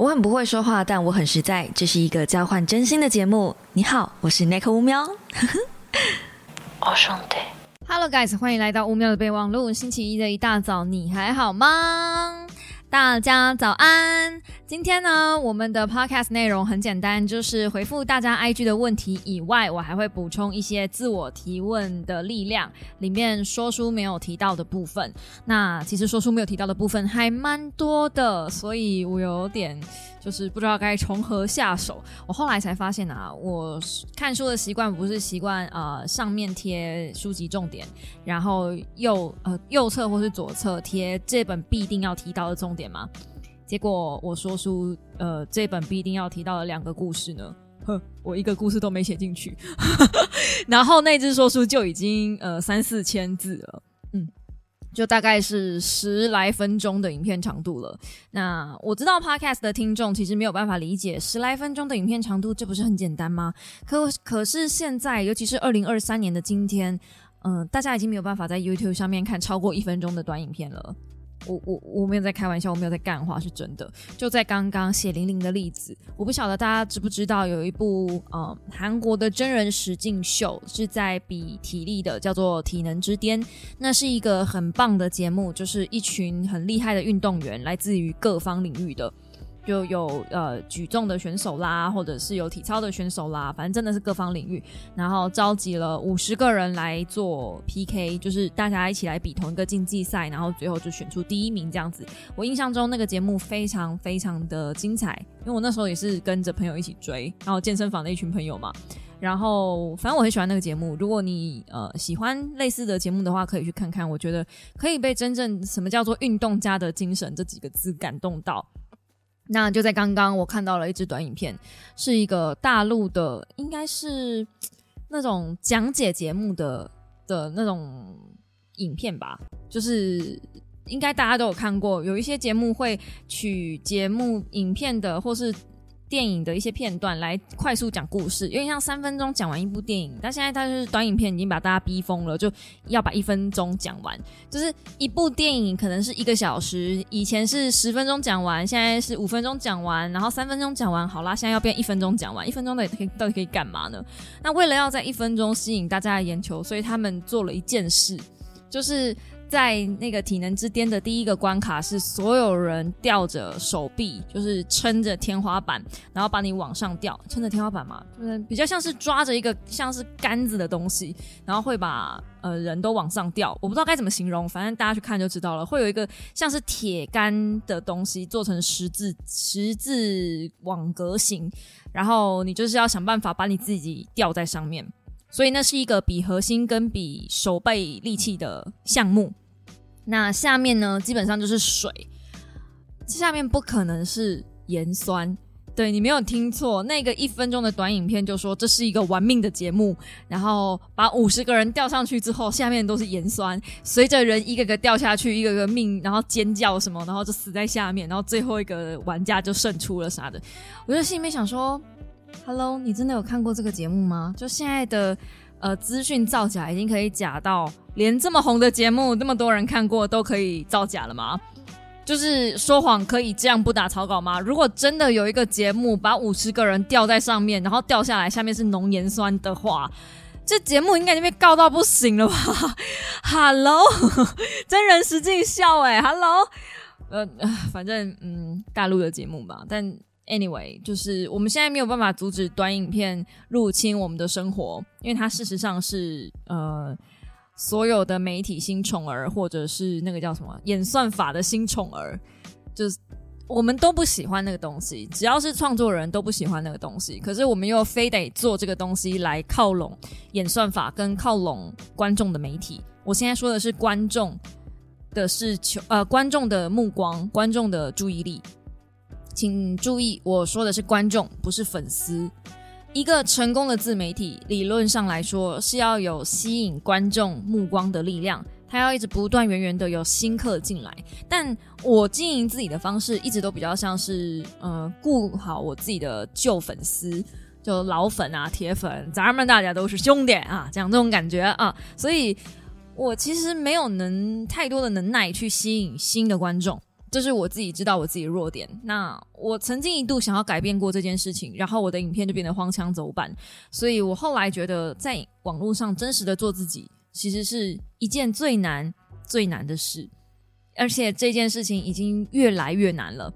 我很不会说话，但我很实在。这是一个交换真心的节目。你好，我是 Nick 乌喵。我，兄弟。Hello guys，欢迎来到乌喵的备忘录。星期一的一大早，你还好吗？大家早安！今天呢，我们的 podcast 内容很简单，就是回复大家 IG 的问题以外，我还会补充一些自我提问的力量，里面说书没有提到的部分。那其实说书没有提到的部分还蛮多的，所以我有点。就是不知道该从何下手。我后来才发现啊，我看书的习惯不是习惯呃上面贴书籍重点，然后右呃右侧或是左侧贴这本必定要提到的重点吗？结果我说书呃这本必定要提到的两个故事呢，呵，我一个故事都没写进去，然后那只说书就已经呃三四千字了。嗯就大概是十来分钟的影片长度了。那我知道 Podcast 的听众其实没有办法理解十来分钟的影片长度，这不是很简单吗？可可是现在，尤其是二零二三年的今天，嗯，大家已经没有办法在 YouTube 上面看超过一分钟的短影片了。我我我没有在开玩笑，我没有在干话，是真的。就在刚刚血淋淋的例子，我不晓得大家知不知道，有一部呃韩国的真人实境秀是在比体力的，叫做《体能之巅》。那是一个很棒的节目，就是一群很厉害的运动员，来自于各方领域的。就有呃举重的选手啦，或者是有体操的选手啦，反正真的是各方领域。然后召集了五十个人来做 PK，就是大家一起来比同一个竞技赛，然后最后就选出第一名这样子。我印象中那个节目非常非常的精彩，因为我那时候也是跟着朋友一起追，然后健身房的一群朋友嘛。然后反正我很喜欢那个节目，如果你呃喜欢类似的节目的话，可以去看看。我觉得可以被真正什么叫做运动家的精神这几个字感动到。那就在刚刚，我看到了一支短影片，是一个大陆的，应该是那种讲解节目的的那种影片吧，就是应该大家都有看过，有一些节目会取节目影片的，或是。电影的一些片段来快速讲故事，有点像三分钟讲完一部电影。但现在它就是短影片，已经把大家逼疯了，就要把一分钟讲完。就是一部电影可能是一个小时，以前是十分钟讲完，现在是五分钟讲完，然后三分钟讲完，好啦，现在要变一分钟讲完。一分钟的可以到底可以干嘛呢？那为了要在一分钟吸引大家的眼球，所以他们做了一件事，就是。在那个体能之巅的第一个关卡是所有人吊着手臂，就是撑着天花板，然后把你往上吊，撑着天花板嘛，就是比较像是抓着一个像是杆子的东西，然后会把呃人都往上吊。我不知道该怎么形容，反正大家去看就知道了。会有一个像是铁杆的东西做成十字十字网格形，然后你就是要想办法把你自己吊在上面。所以那是一个比核心跟比手背力气的项目。那下面呢，基本上就是水，下面不可能是盐酸。对你没有听错，那个一分钟的短影片就说这是一个玩命的节目，然后把五十个人吊上去之后，下面都是盐酸，随着人一个个掉下去，一个个命，然后尖叫什么，然后就死在下面，然后最后一个玩家就胜出了啥的。我就心里面想说。Hello，你真的有看过这个节目吗？就现在的呃资讯造假已经可以假到连这么红的节目那么多人看过都可以造假了吗？就是说谎可以这样不打草稿吗？如果真的有一个节目把五十个人吊在上面，然后掉下来下面是浓盐酸的话，这节目应该已经被告到不行了吧？Hello，真人实境笑哎，Hello，呃，反正嗯大陆的节目吧，但。Anyway，就是我们现在没有办法阻止短影片入侵我们的生活，因为它事实上是呃所有的媒体新宠儿，或者是那个叫什么演算法的新宠儿，就是我们都不喜欢那个东西，只要是创作人都不喜欢那个东西，可是我们又非得做这个东西来靠拢演算法跟靠拢观众的媒体。我现在说的是观众的是求呃观众的目光，观众的注意力。请注意，我说的是观众，不是粉丝。一个成功的自媒体，理论上来说是要有吸引观众目光的力量，它要一直不断源源的有新客进来。但我经营自己的方式，一直都比较像是，呃，顾好我自己的旧粉丝，就老粉啊、铁粉，咱们大家都是兄弟啊，讲这种感觉啊。所以我其实没有能太多的能耐去吸引新的观众。这是我自己知道我自己的弱点。那我曾经一度想要改变过这件事情，然后我的影片就变得荒腔走板。所以我后来觉得，在网络上真实的做自己，其实是一件最难最难的事，而且这件事情已经越来越难了。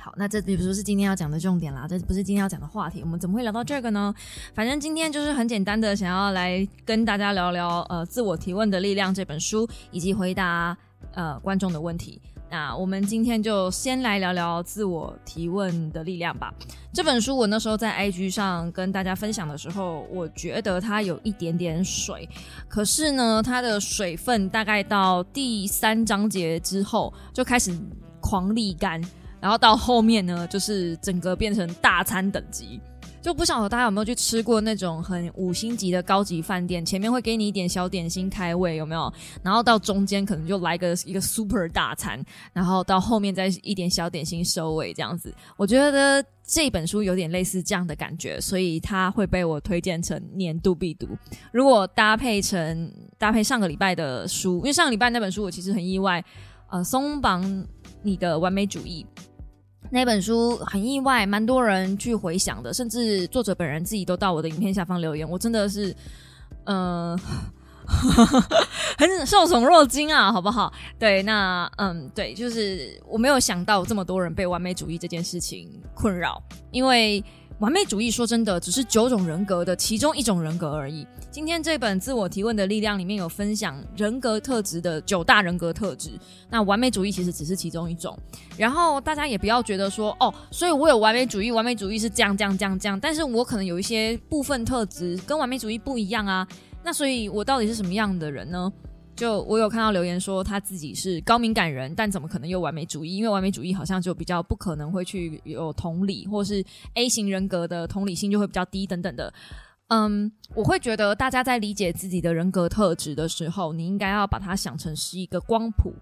好，那这也不是今天要讲的重点啦，这不是今天要讲的话题。我们怎么会聊到这个呢？反正今天就是很简单的，想要来跟大家聊聊呃《自我提问的力量》这本书，以及回答呃观众的问题。那我们今天就先来聊聊《自我提问的力量》吧。这本书我那时候在 IG 上跟大家分享的时候，我觉得它有一点点水，可是呢，它的水分大概到第三章节之后就开始狂沥干。然后到后面呢，就是整个变成大餐等级，就不晓得大家有没有去吃过那种很五星级的高级饭店，前面会给你一点小点心开胃，有没有？然后到中间可能就来个一个 super 大餐，然后到后面再一点小点心收尾，这样子。我觉得这本书有点类似这样的感觉，所以它会被我推荐成年度必读。如果搭配成搭配上个礼拜的书，因为上个礼拜那本书我其实很意外，呃，松绑你的完美主义。那本书很意外，蛮多人去回想的，甚至作者本人自己都到我的影片下方留言，我真的是，嗯，很受宠若惊啊，好不好？对，那嗯，对，就是我没有想到这么多人被完美主义这件事情困扰，因为。完美主义说真的，只是九种人格的其中一种人格而已。今天这本《自我提问的力量》里面有分享人格特质的九大人格特质，那完美主义其实只是其中一种。然后大家也不要觉得说哦，所以我有完美主义，完美主义是这样这样这样这样，但是我可能有一些部分特质跟完美主义不一样啊。那所以我到底是什么样的人呢？就我有看到留言说他自己是高敏感人，但怎么可能有完美主义？因为完美主义好像就比较不可能会去有同理，或是 A 型人格的同理心就会比较低等等的。嗯，我会觉得大家在理解自己的人格特质的时候，你应该要把它想成是一个光谱，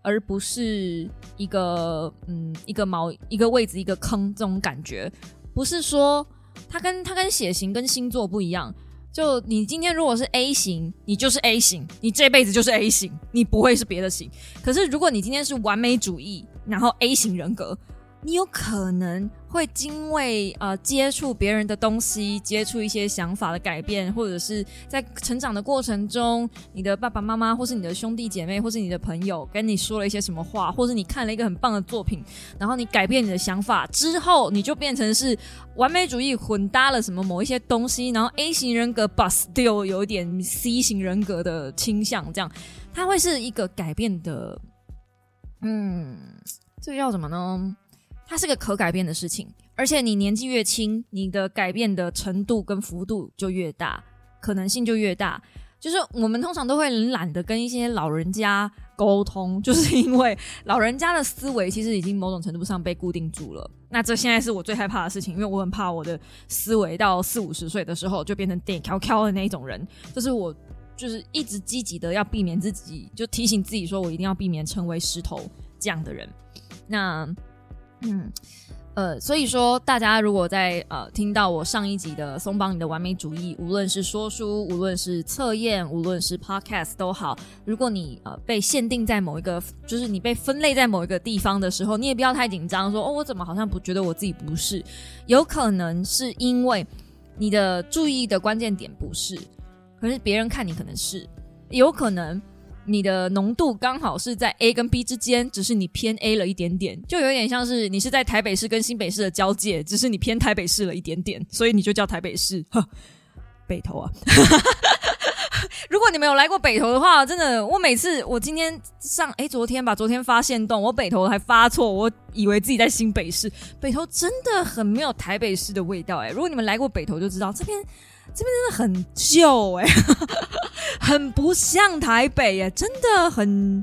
而不是一个嗯一个毛一个位置一个坑这种感觉。不是说它跟它跟血型跟星座不一样。就你今天如果是 A 型，你就是 A 型，你这辈子就是 A 型，你不会是别的型。可是如果你今天是完美主义，然后 A 型人格。你有可能会因为呃接触别人的东西，接触一些想法的改变，或者是在成长的过程中，你的爸爸妈妈，或是你的兄弟姐妹，或是你的朋友跟你说了一些什么话，或是你看了一个很棒的作品，然后你改变你的想法之后，你就变成是完美主义混搭了什么某一些东西，然后 A 型人格 but still 有点 C 型人格的倾向，这样它会是一个改变的，嗯，这个叫什么呢？它是个可改变的事情，而且你年纪越轻，你的改变的程度跟幅度就越大，可能性就越大。就是我们通常都会懒得跟一些老人家沟通，就是因为老人家的思维其实已经某种程度上被固定住了。那这现在是我最害怕的事情，因为我很怕我的思维到四五十岁的时候就变成点飘飘的那一种人。这是我就是一直积极的要避免自己，就提醒自己说我一定要避免成为石头这样的人。那。嗯，呃，所以说，大家如果在呃听到我上一集的松绑你的完美主义，无论是说书，无论是测验，无论是 podcast 都好，如果你呃被限定在某一个，就是你被分类在某一个地方的时候，你也不要太紧张，说哦，我怎么好像不觉得我自己不是？有可能是因为你的注意的关键点不是，可是别人看你可能是，有可能。你的浓度刚好是在 A 跟 B 之间，只是你偏 A 了一点点，就有点像是你是在台北市跟新北市的交界，只是你偏台北市了一点点，所以你就叫台北市。北投啊！如果你们有来过北投的话，真的，我每次我今天上哎，昨天吧，昨天发现洞，我北投还发错，我以为自己在新北市。北投真的很没有台北市的味道哎！如果你们来过北投，就知道这边。这边真的很旧哎，很不像台北哎，真的很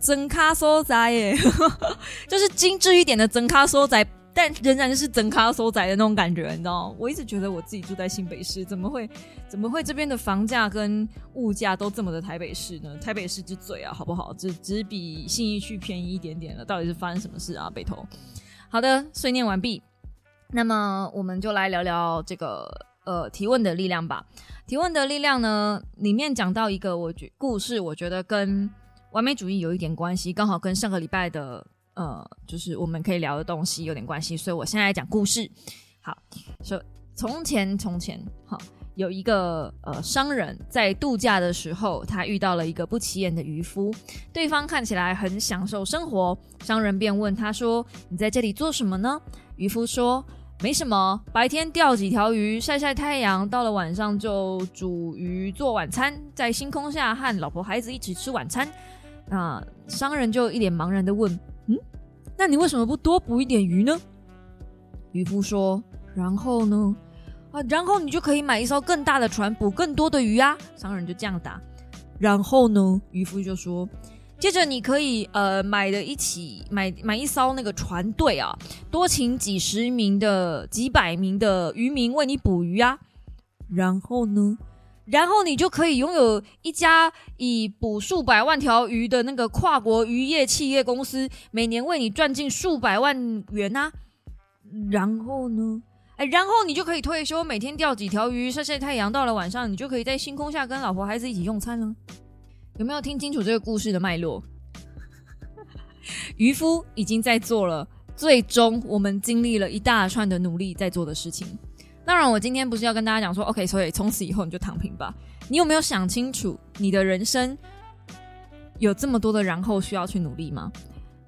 真咖所在耶，就是精致一点的真咖所在，但仍然是真咖所在的那种感觉，你知道我一直觉得我自己住在新北市，怎么会怎么会这边的房价跟物价都这么的台北市呢？台北市之最啊，好不好？只只比信义区便宜一点点了，到底是发生什么事啊？北投，好的，碎念完毕，那么我们就来聊聊这个。呃，提问的力量吧。提问的力量呢，里面讲到一个我觉故事，我觉得跟完美主义有一点关系，刚好跟上个礼拜的呃，就是我们可以聊的东西有点关系，所以我现在讲故事。好，说从前从前，好有一个呃商人，在度假的时候，他遇到了一个不起眼的渔夫，对方看起来很享受生活，商人便问他说：“你在这里做什么呢？”渔夫说：“没什么，白天钓几条鱼，晒晒太阳，到了晚上就煮鱼做晚餐，在星空下和老婆孩子一起吃晚餐。”那商人就一脸茫然的问：“嗯，那你为什么不多捕一点鱼呢？”渔夫说：“然后呢？啊，然后你就可以买一艘更大的船，捕更多的鱼啊。”商人就这样答。然后呢？渔夫就说：“接着你可以呃买的一起买买一艘那个船队啊，多请几十名的几百名的渔民为你捕鱼啊。然后呢？”然后你就可以拥有一家以捕数百万条鱼的那个跨国渔业企业公司，每年为你赚进数百万元啊！然后呢？哎，然后你就可以退休，每天钓几条鱼，晒晒太阳。到了晚上，你就可以在星空下跟老婆孩子一起用餐了。有没有听清楚这个故事的脉络？渔夫已经在做了，最终我们经历了一大串的努力在做的事情。当然，我今天不是要跟大家讲说，OK，所以从此以后你就躺平吧。你有没有想清楚，你的人生有这么多的然后需要去努力吗？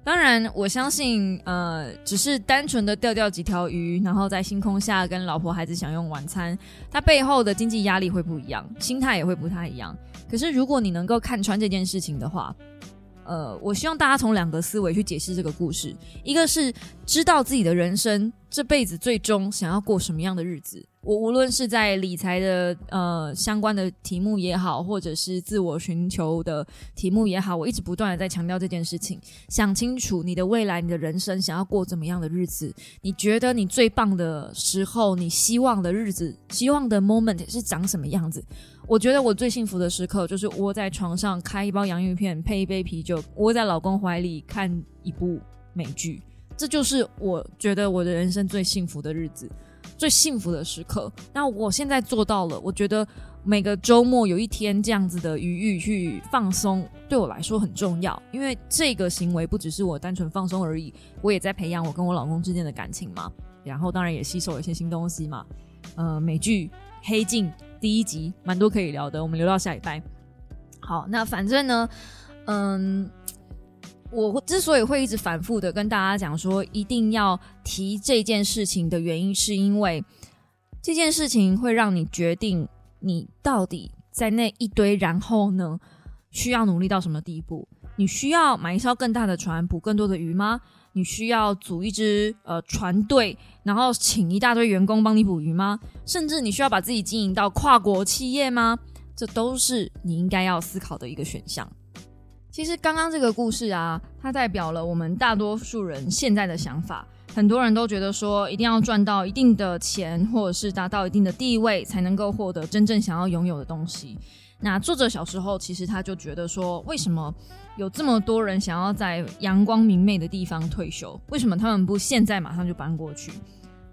当然，我相信，呃，只是单纯的钓钓几条鱼，然后在星空下跟老婆孩子享用晚餐，它背后的经济压力会不一样，心态也会不太一样。可是，如果你能够看穿这件事情的话，呃，我希望大家从两个思维去解释这个故事。一个是知道自己的人生这辈子最终想要过什么样的日子。我无论是在理财的呃相关的题目也好，或者是自我寻求的题目也好，我一直不断的在强调这件事情。想清楚你的未来，你的人生想要过怎么样的日子？你觉得你最棒的时候，你希望的日子，希望的 moment 是长什么样子？我觉得我最幸福的时刻就是窝在床上开一包洋芋片，配一杯啤酒，窝在老公怀里看一部美剧，这就是我觉得我的人生最幸福的日子，最幸福的时刻。那我现在做到了，我觉得每个周末有一天这样子的余裕去放松，对我来说很重要，因为这个行为不只是我单纯放松而已，我也在培养我跟我老公之间的感情嘛，然后当然也吸收了一些新东西嘛，呃，美剧《黑镜》。第一集蛮多可以聊的，我们留到下礼拜。好，那反正呢，嗯，我之所以会一直反复的跟大家讲说一定要提这件事情的原因，是因为这件事情会让你决定你到底在那一堆然后呢需要努力到什么地步。你需要买一艘更大的船，捕更多的鱼吗？你需要组一支呃船队，然后请一大堆员工帮你捕鱼吗？甚至你需要把自己经营到跨国企业吗？这都是你应该要思考的一个选项。其实刚刚这个故事啊，它代表了我们大多数人现在的想法。很多人都觉得说，一定要赚到一定的钱，或者是达到一定的地位，才能够获得真正想要拥有的东西。那作者小时候其实他就觉得说，为什么有这么多人想要在阳光明媚的地方退休？为什么他们不现在马上就搬过去？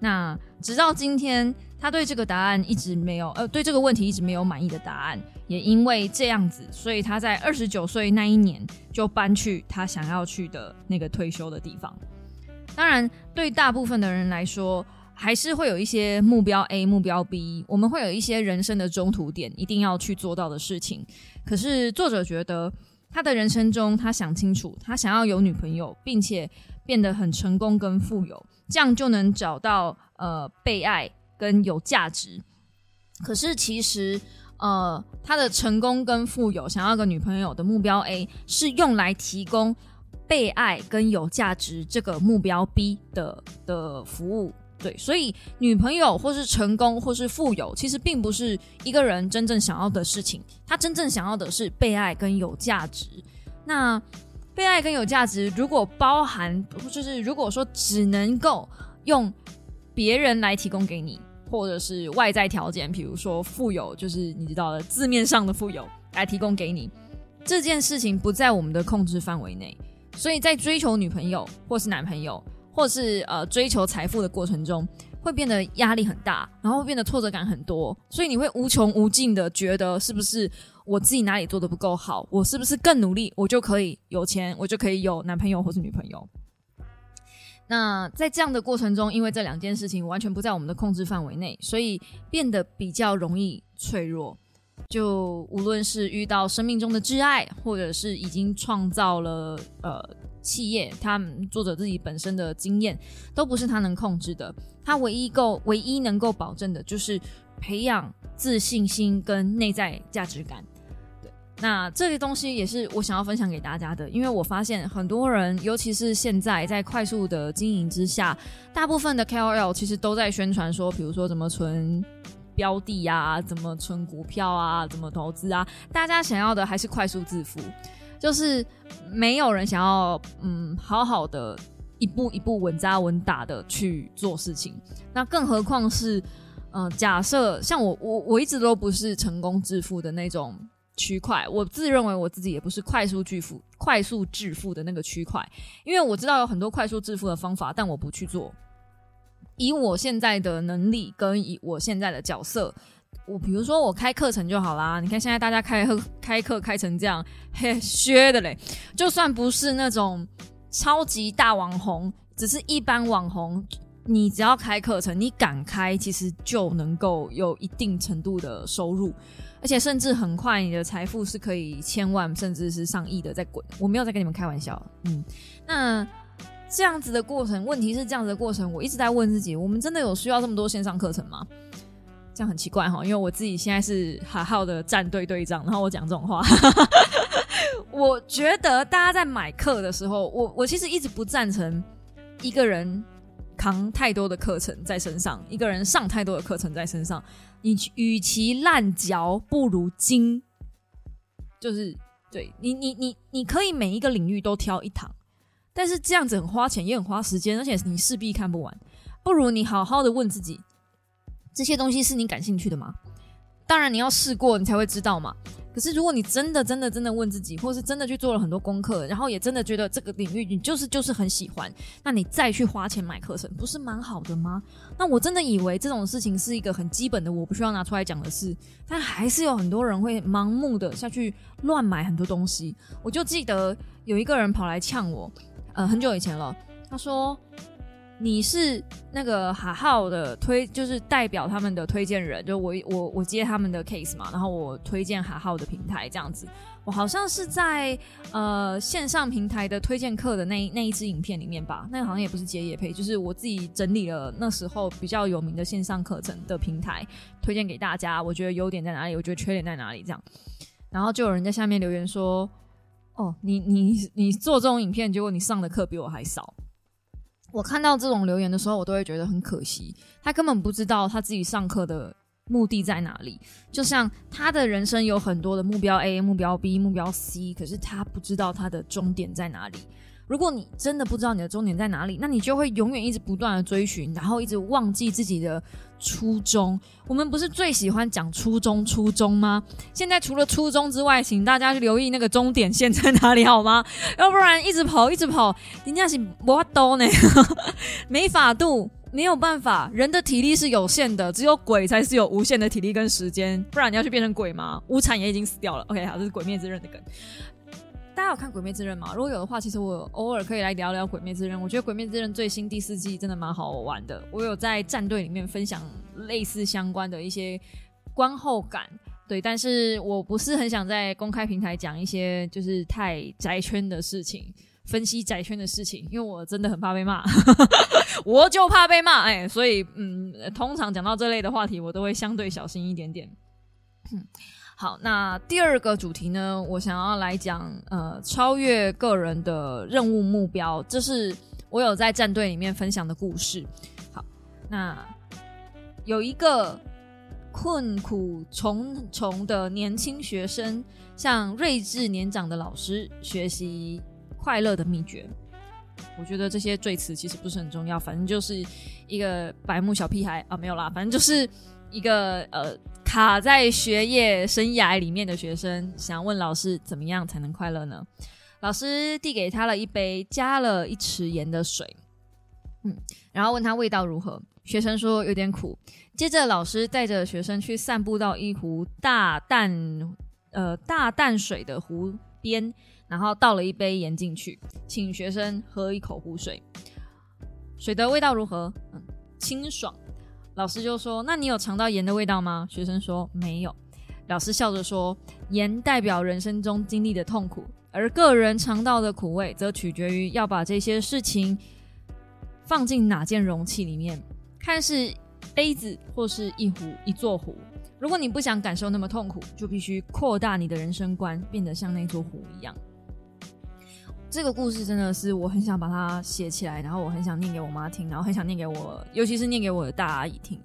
那直到今天，他对这个答案一直没有，呃，对这个问题一直没有满意的答案。也因为这样子，所以他在二十九岁那一年就搬去他想要去的那个退休的地方。当然，对大部分的人来说。还是会有一些目标 A、目标 B，我们会有一些人生的中途点，一定要去做到的事情。可是作者觉得，他的人生中，他想清楚，他想要有女朋友，并且变得很成功跟富有，这样就能找到呃被爱跟有价值。可是其实，呃，他的成功跟富有，想要个女朋友的目标 A，是用来提供被爱跟有价值这个目标 B 的的服务。对，所以女朋友或是成功或是富有，其实并不是一个人真正想要的事情。他真正想要的是被爱跟有价值。那被爱跟有价值，如果包含，就是如果说只能够用别人来提供给你，或者是外在条件，比如说富有，就是你知道的字面上的富有来提供给你，这件事情不在我们的控制范围内。所以在追求女朋友或是男朋友。或是呃追求财富的过程中，会变得压力很大，然后变得挫折感很多，所以你会无穷无尽的觉得是不是我自己哪里做的不够好，我是不是更努力，我就可以有钱，我就可以有男朋友或是女朋友。那在这样的过程中，因为这两件事情完全不在我们的控制范围内，所以变得比较容易脆弱。就无论是遇到生命中的挚爱，或者是已经创造了呃企业，他们作者自己本身的经验，都不是他能控制的。他唯一够唯一能够保证的就是培养自信心跟内在价值感。对，那这些东西也是我想要分享给大家的，因为我发现很多人，尤其是现在在快速的经营之下，大部分的 KOL 其实都在宣传说，比如说怎么存。标的啊，怎么存股票啊，怎么投资啊？大家想要的还是快速致富，就是没有人想要嗯好好的一步一步稳扎稳打的去做事情。那更何况是嗯，假设像我我我一直都不是成功致富的那种区块，我自认为我自己也不是快速巨富、快速致富的那个区块，因为我知道有很多快速致富的方法，但我不去做。以我现在的能力跟以我现在的角色，我比如说我开课程就好啦。你看现在大家开课开课开成这样，嘿，削的嘞。就算不是那种超级大网红，只是一般网红，你只要开课程，你敢开，其实就能够有一定程度的收入，而且甚至很快你的财富是可以千万甚至是上亿的在滚。我没有在跟你们开玩笑，嗯，那。这样子的过程，问题是这样子的过程，我一直在问自己：我们真的有需要这么多线上课程吗？这样很奇怪哈，因为我自己现在是海浩的战队队长，然后我讲这种话，我觉得大家在买课的时候，我我其实一直不赞成一个人扛太多的课程在身上，一个人上太多的课程在身上。你与其烂嚼，不如精，就是对你，你你你可以每一个领域都挑一堂。但是这样子很花钱，也很花时间，而且你势必看不完。不如你好好的问自己，这些东西是你感兴趣的吗？当然你要试过，你才会知道嘛。可是如果你真的、真的、真的问自己，或是真的去做了很多功课，然后也真的觉得这个领域你就是就是很喜欢，那你再去花钱买课程，不是蛮好的吗？那我真的以为这种事情是一个很基本的，我不需要拿出来讲的事，但还是有很多人会盲目的下去乱买很多东西。我就记得有一个人跑来呛我。呃，很久以前了。他说：“你是那个哈号的推，就是代表他们的推荐人，就我我我接他们的 case 嘛，然后我推荐哈号的平台这样子。我好像是在呃线上平台的推荐课的那那一支影片里面吧，那个好像也不是接业配，就是我自己整理了那时候比较有名的线上课程的平台，推荐给大家。我觉得优点在哪里？我觉得缺点在哪里？这样，然后就有人在下面留言说。”哦，你你你做这种影片，结果你上的课比我还少。我看到这种留言的时候，我都会觉得很可惜。他根本不知道他自己上课的目的在哪里。就像他的人生有很多的目标 A、目标 B、目标 C，可是他不知道他的终点在哪里。如果你真的不知道你的终点在哪里，那你就会永远一直不断的追寻，然后一直忘记自己的初衷。我们不是最喜欢讲初衷初衷吗？现在除了初衷之外，请大家去留意那个终点线在哪里好吗？要不然一直跑一直跑，人家是我都呢，没法度，没有办法。人的体力是有限的，只有鬼才是有无限的体力跟时间。不然你要去变成鬼吗？无产也已经死掉了。OK，好，这是鬼灭之刃的梗。大家有看《鬼灭之刃》吗？如果有的话，其实我偶尔可以来聊聊《鬼灭之刃》。我觉得《鬼灭之刃》最新第四季真的蛮好玩的。我有在战队里面分享类似相关的一些观后感，对，但是我不是很想在公开平台讲一些就是太宅圈的事情，分析宅圈的事情，因为我真的很怕被骂，我就怕被骂，哎，所以嗯，通常讲到这类的话题，我都会相对小心一点点。好，那第二个主题呢？我想要来讲，呃，超越个人的任务目标，这是我有在战队里面分享的故事。好，那有一个困苦重重的年轻学生，向睿智年长的老师学习快乐的秘诀。我觉得这些赘词其实不是很重要，反正就是一个白目小屁孩啊，没有啦，反正就是一个呃。卡在学业生涯里面的学生想问老师怎么样才能快乐呢？老师递给他了一杯加了一匙盐的水，嗯，然后问他味道如何。学生说有点苦。接着老师带着学生去散步到一壶大淡呃大淡水的湖边，然后倒了一杯盐进去，请学生喝一口湖水。水的味道如何？嗯，清爽。老师就说：“那你有尝到盐的味道吗？”学生说：“没有。”老师笑着说：“盐代表人生中经历的痛苦，而个人尝到的苦味，则取决于要把这些事情放进哪件容器里面，看是杯子或是一壶一座壶。如果你不想感受那么痛苦，就必须扩大你的人生观，变得像那座壶一样。”这个故事真的是我很想把它写起来，然后我很想念给我妈听，然后很想念给我，尤其是念给我的大阿姨听。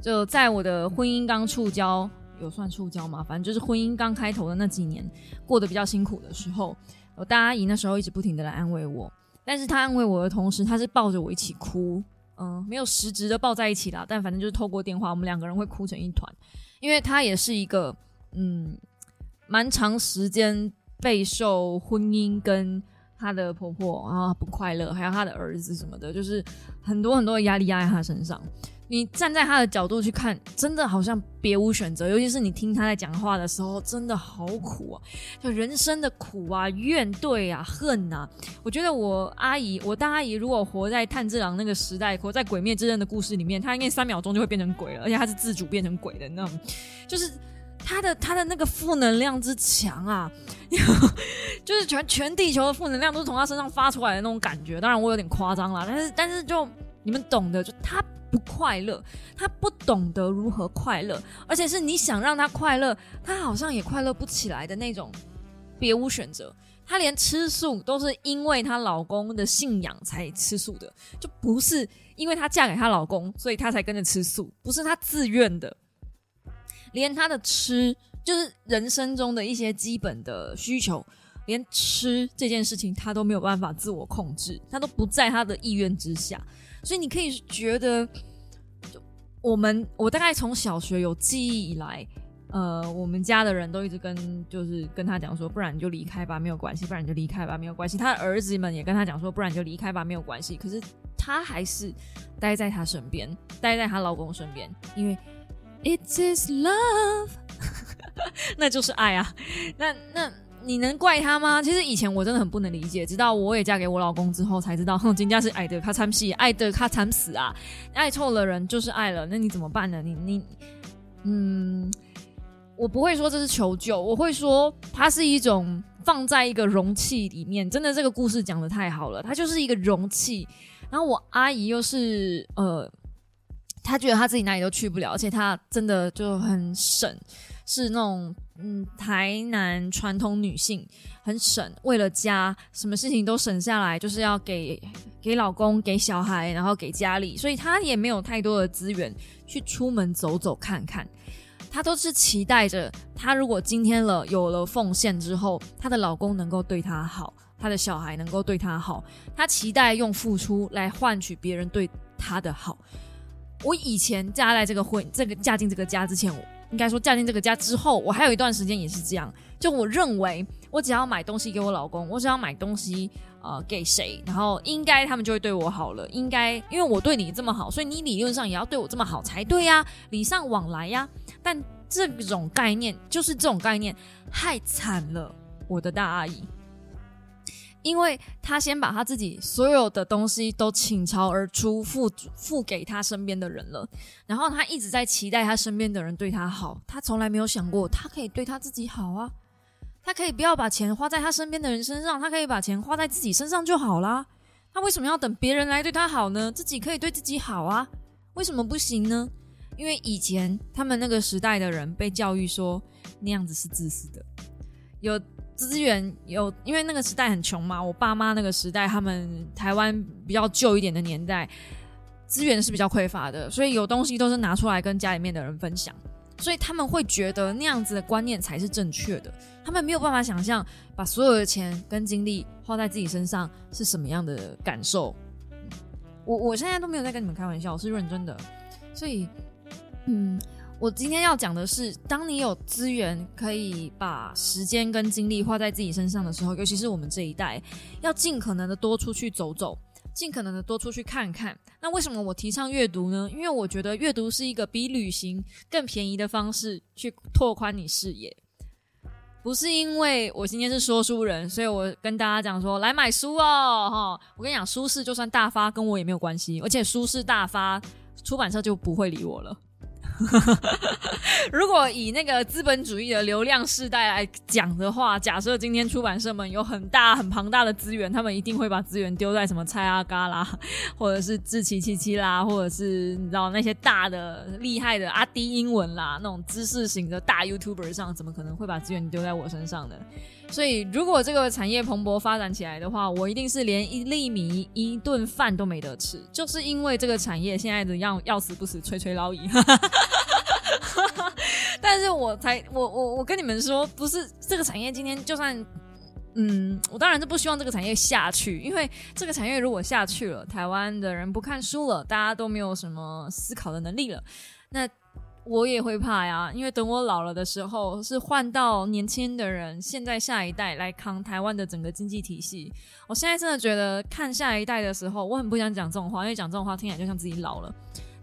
就在我的婚姻刚触礁，有算触礁吗？反正就是婚姻刚开头的那几年，过得比较辛苦的时候，我大阿姨那时候一直不停的来安慰我。但是她安慰我的同时，她是抱着我一起哭，嗯，没有实质的抱在一起啦，但反正就是透过电话，我们两个人会哭成一团。因为她也是一个，嗯，蛮长时间备受婚姻跟。她的婆婆啊不快乐，还有她的儿子什么的，就是很多很多的压力压在她身上。你站在她的角度去看，真的好像别无选择。尤其是你听她在讲话的时候，真的好苦啊！就人生的苦啊、怨怼啊、恨呐。我觉得我阿姨，我大阿姨，如果活在炭治郎那个时代，活在《鬼灭之刃》的故事里面，她应该三秒钟就会变成鬼了，而且她是自主变成鬼的，那种就是。他的他的那个负能量之强啊，就是全全地球的负能量都是从他身上发出来的那种感觉。当然我有点夸张了，但是但是就你们懂的，就他不快乐，他不懂得如何快乐，而且是你想让他快乐，他好像也快乐不起来的那种，别无选择。她连吃素都是因为她老公的信仰才吃素的，就不是因为她嫁给她老公，所以她才跟着吃素，不是她自愿的。连他的吃，就是人生中的一些基本的需求，连吃这件事情他都没有办法自我控制，他都不在他的意愿之下。所以你可以觉得，我们我大概从小学有记忆以来，呃，我们家的人都一直跟就是跟他讲说，不然你就离开吧，没有关系；不然你就离开吧，没有关系。他的儿子们也跟他讲说，不然你就离开吧，没有关系。可是他还是待在他身边，待在她老公身边，因为。It is love，那就是爱啊！那那你能怪他吗？其实以前我真的很不能理解，直到我也嫁给我老公之后才知道，哼，人家是爱的，他惨死，爱的他惨死啊！爱错了人就是爱了，那你怎么办呢？你你嗯，我不会说这是求救，我会说它是一种放在一个容器里面。真的，这个故事讲的太好了，它就是一个容器。然后我阿姨又是呃。她觉得她自己哪里都去不了，而且她真的就很省，是那种嗯台南传统女性，很省，为了家，什么事情都省下来，就是要给给老公、给小孩，然后给家里，所以她也没有太多的资源去出门走走看看。她都是期待着，她如果今天了有了奉献之后，她的老公能够对她好，她的小孩能够对她好，她期待用付出来换取别人对她的好。我以前嫁在这个婚，这个嫁进这个家之前，应该说嫁进这个家之后，我还有一段时间也是这样。就我认为，我只要买东西给我老公，我只要买东西呃给谁，然后应该他们就会对我好了。应该因为我对你这么好，所以你理论上也要对我这么好才对呀，礼尚往来呀。但这种概念就是这种概念害惨了我的大阿姨。因为他先把他自己所有的东西都倾巢而出，付付给他身边的人了，然后他一直在期待他身边的人对他好，他从来没有想过他可以对他自己好啊，他可以不要把钱花在他身边的人身上，他可以把钱花在自己身上就好啦。他为什么要等别人来对他好呢？自己可以对自己好啊，为什么不行呢？因为以前他们那个时代的人被教育说那样子是自私的，有。资源有，因为那个时代很穷嘛。我爸妈那个时代，他们台湾比较旧一点的年代，资源是比较匮乏的，所以有东西都是拿出来跟家里面的人分享，所以他们会觉得那样子的观念才是正确的。他们没有办法想象把所有的钱跟精力花在自己身上是什么样的感受。我我现在都没有在跟你们开玩笑，我是认真的。所以，嗯。我今天要讲的是，当你有资源可以把时间跟精力花在自己身上的时候，尤其是我们这一代，要尽可能的多出去走走，尽可能的多出去看看。那为什么我提倡阅读呢？因为我觉得阅读是一个比旅行更便宜的方式去拓宽你视野。不是因为我今天是说书人，所以我跟大家讲说来买书哦，哈！我跟你讲，书市就算大发，跟我也没有关系，而且书市大发，出版社就不会理我了。如果以那个资本主义的流量时代来讲的话，假设今天出版社们有很大很庞大的资源，他们一定会把资源丢在什么蔡阿嘎啦，或者是志奇七七啦，或者是你知道那些大的厉害的阿迪英文啦，那种知识型的大 YouTuber 上，怎么可能会把资源丢在我身上呢？所以，如果这个产业蓬勃发展起来的话，我一定是连一粒米、一顿饭都没得吃，就是因为这个产业现在的要要死不死、垂垂老矣。但是我才我我我跟你们说，不是这个产业今天就算，嗯，我当然是不希望这个产业下去，因为这个产业如果下去了，台湾的人不看书了，大家都没有什么思考的能力了，那。我也会怕呀，因为等我老了的时候，是换到年轻的人，现在下一代来扛台湾的整个经济体系。我现在真的觉得看下一代的时候，我很不想讲这种话，因为讲这种话听起来就像自己老了。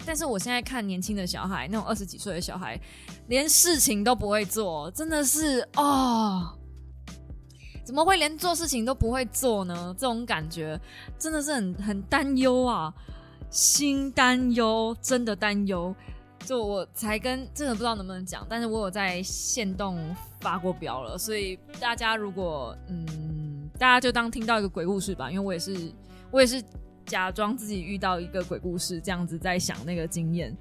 但是我现在看年轻的小孩，那种二十几岁的小孩，连事情都不会做，真的是哦，怎么会连做事情都不会做呢？这种感觉真的是很很担忧啊，心担忧，真的担忧。就我才跟真的不知道能不能讲，但是我有在线动发过表了，所以大家如果嗯，大家就当听到一个鬼故事吧，因为我也是我也是假装自己遇到一个鬼故事这样子在想那个经验，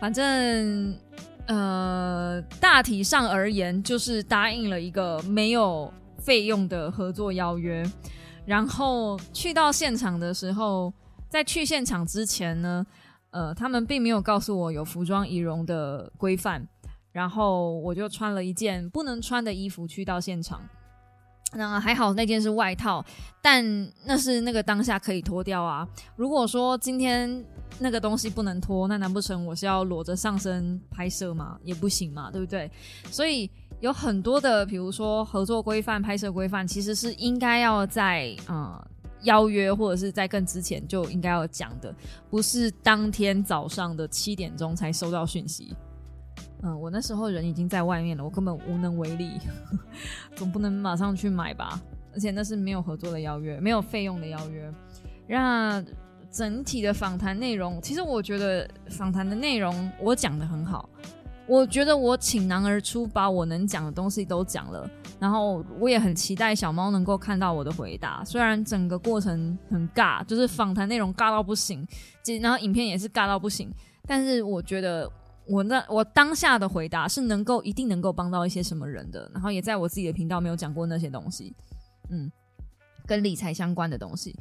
反正呃大体上而言就是答应了一个没有费用的合作邀约，然后去到现场的时候，在去现场之前呢。呃，他们并没有告诉我有服装仪容的规范，然后我就穿了一件不能穿的衣服去到现场。那还好，那件是外套，但那是那个当下可以脱掉啊。如果说今天那个东西不能脱，那难不成我是要裸着上身拍摄吗？也不行嘛，对不对？所以有很多的，比如说合作规范、拍摄规范，其实是应该要在啊。邀约或者是在更之前就应该要讲的，不是当天早上的七点钟才收到讯息。嗯，我那时候人已经在外面了，我根本无能为力，总不能马上去买吧？而且那是没有合作的邀约，没有费用的邀约。那整体的访谈内容，其实我觉得访谈的内容我讲的很好。我觉得我倾囊而出，把我能讲的东西都讲了，然后我也很期待小猫能够看到我的回答。虽然整个过程很尬，就是访谈内容尬到不行，然后影片也是尬到不行，但是我觉得我那我当下的回答是能够一定能够帮到一些什么人的，然后也在我自己的频道没有讲过那些东西，嗯，跟理财相关的东西。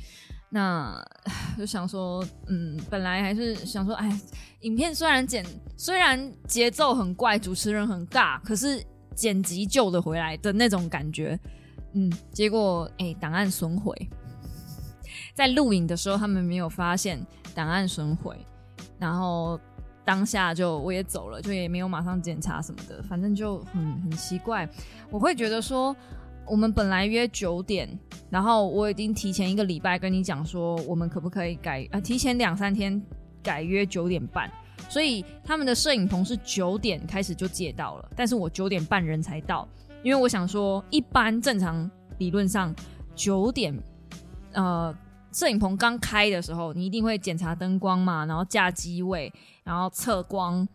那 就想说，嗯，本来还是想说，哎，影片虽然剪，虽然节奏很怪，主持人很尬，可是剪辑救了回来的那种感觉，嗯，结果哎，档案损毁，在录影的时候他们没有发现档案损毁，然后当下就我也走了，就也没有马上检查什么的，反正就很很奇怪，我会觉得说。我们本来约九点，然后我已经提前一个礼拜跟你讲说，我们可不可以改啊？提前两三天改约九点半，所以他们的摄影棚是九点开始就借到了，但是我九点半人才到，因为我想说，一般正常理论上九点，呃，摄影棚刚开的时候，你一定会检查灯光嘛，然后架机位，然后测光。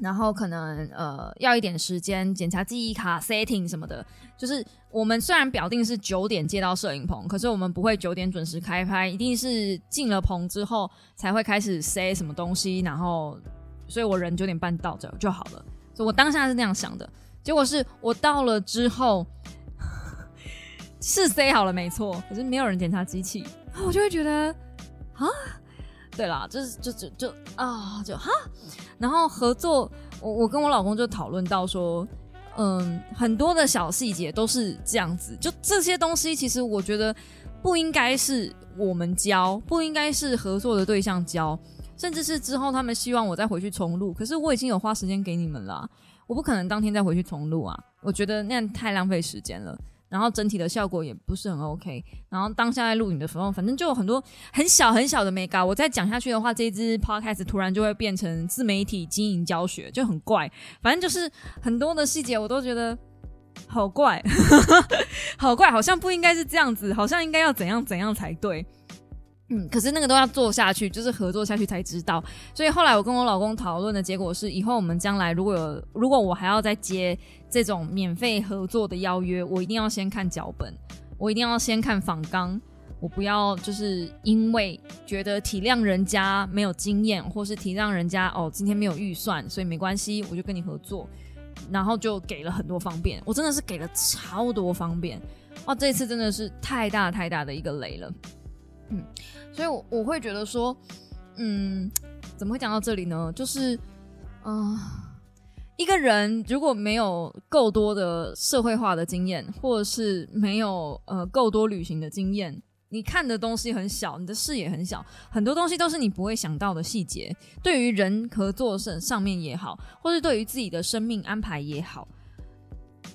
然后可能呃要一点时间检查记忆卡 setting 什么的，就是我们虽然表定是九点接到摄影棚，可是我们不会九点准时开拍，一定是进了棚之后才会开始塞什么东西，然后所以我人九点半到这就好了，所以我当下是那样想的，结果是我到了之后 是塞好了没错，可是没有人检查机器，我就会觉得啊。对啦，就是就就就啊，就哈，然后合作，我我跟我老公就讨论到说，嗯，很多的小细节都是这样子，就这些东西其实我觉得不应该是我们教，不应该是合作的对象教，甚至是之后他们希望我再回去重录，可是我已经有花时间给你们了，我不可能当天再回去重录啊，我觉得那样太浪费时间了。然后整体的效果也不是很 OK。然后当下在录影的时候，反正就有很多很小很小的 mega。我再讲下去的话，这一支 podcast 突然就会变成自媒体经营教学，就很怪。反正就是很多的细节，我都觉得好怪，好怪，好像不应该是这样子，好像应该要怎样怎样才对。嗯，可是那个都要做下去，就是合作下去才知道。所以后来我跟我老公讨论的结果是，以后我们将来如果有，如果我还要再接这种免费合作的邀约，我一定要先看脚本，我一定要先看访纲，我不要就是因为觉得体谅人家没有经验，或是体谅人家哦今天没有预算，所以没关系，我就跟你合作，然后就给了很多方便，我真的是给了超多方便，哦，这次真的是太大太大的一个雷了。嗯，所以，我我会觉得说，嗯，怎么会讲到这里呢？就是，嗯，一个人如果没有够多的社会化的经验，或者是没有呃够多旅行的经验，你看的东西很小，你的视野很小，很多东西都是你不会想到的细节。对于人合作上上面也好，或是对于自己的生命安排也好，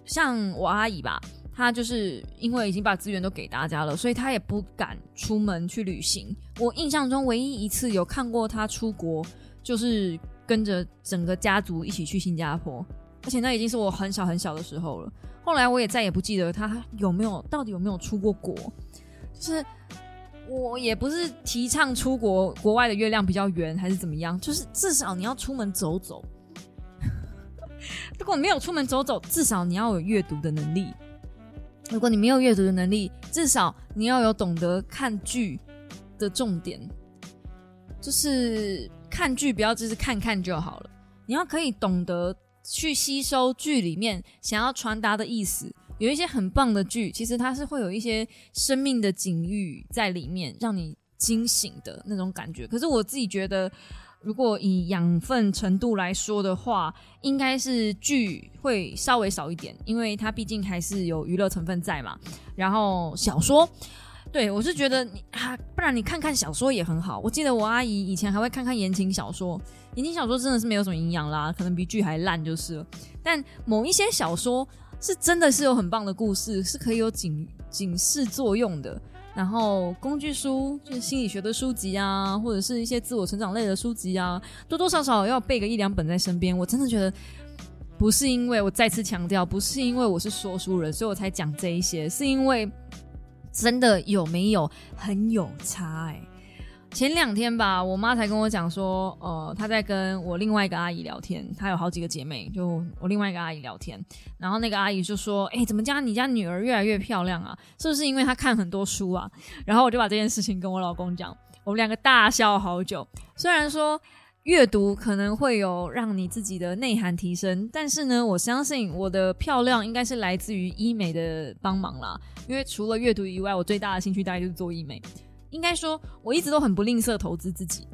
像我阿姨吧。他就是因为已经把资源都给大家了，所以他也不敢出门去旅行。我印象中唯一一次有看过他出国，就是跟着整个家族一起去新加坡，而且那已经是我很小很小的时候了。后来我也再也不记得他有没有到底有没有出过国。就是我也不是提倡出国，国外的月亮比较圆还是怎么样，就是至少你要出门走走。如果没有出门走走，至少你要有阅读的能力。如果你没有阅读的能力，至少你要有懂得看剧的重点，就是看剧不要只是看看就好了。你要可以懂得去吸收剧里面想要传达的意思。有一些很棒的剧，其实它是会有一些生命的景遇在里面，让你惊醒的那种感觉。可是我自己觉得。如果以养分程度来说的话，应该是剧会稍微少一点，因为它毕竟还是有娱乐成分在嘛。然后小说，对我是觉得你啊，不然你看看小说也很好。我记得我阿姨以前还会看看言情小说，言情小说真的是没有什么营养啦，可能比剧还烂就是了。但某一些小说是真的是有很棒的故事，是可以有警警示作用的。然后工具书就是心理学的书籍啊，或者是一些自我成长类的书籍啊，多多少少要背个一两本在身边。我真的觉得不是因为我再次强调，不是因为我是说书人，所以我才讲这一些，是因为真的有没有很有差哎。前两天吧，我妈才跟我讲说，呃，她在跟我另外一个阿姨聊天，她有好几个姐妹，就我另外一个阿姨聊天，然后那个阿姨就说，哎，怎么家你家女儿越来越漂亮啊？是不是因为她看很多书啊？然后我就把这件事情跟我老公讲，我们两个大笑好久。虽然说阅读可能会有让你自己的内涵提升，但是呢，我相信我的漂亮应该是来自于医美的帮忙啦。因为除了阅读以外，我最大的兴趣大概就是做医美。应该说，我一直都很不吝啬投资自己，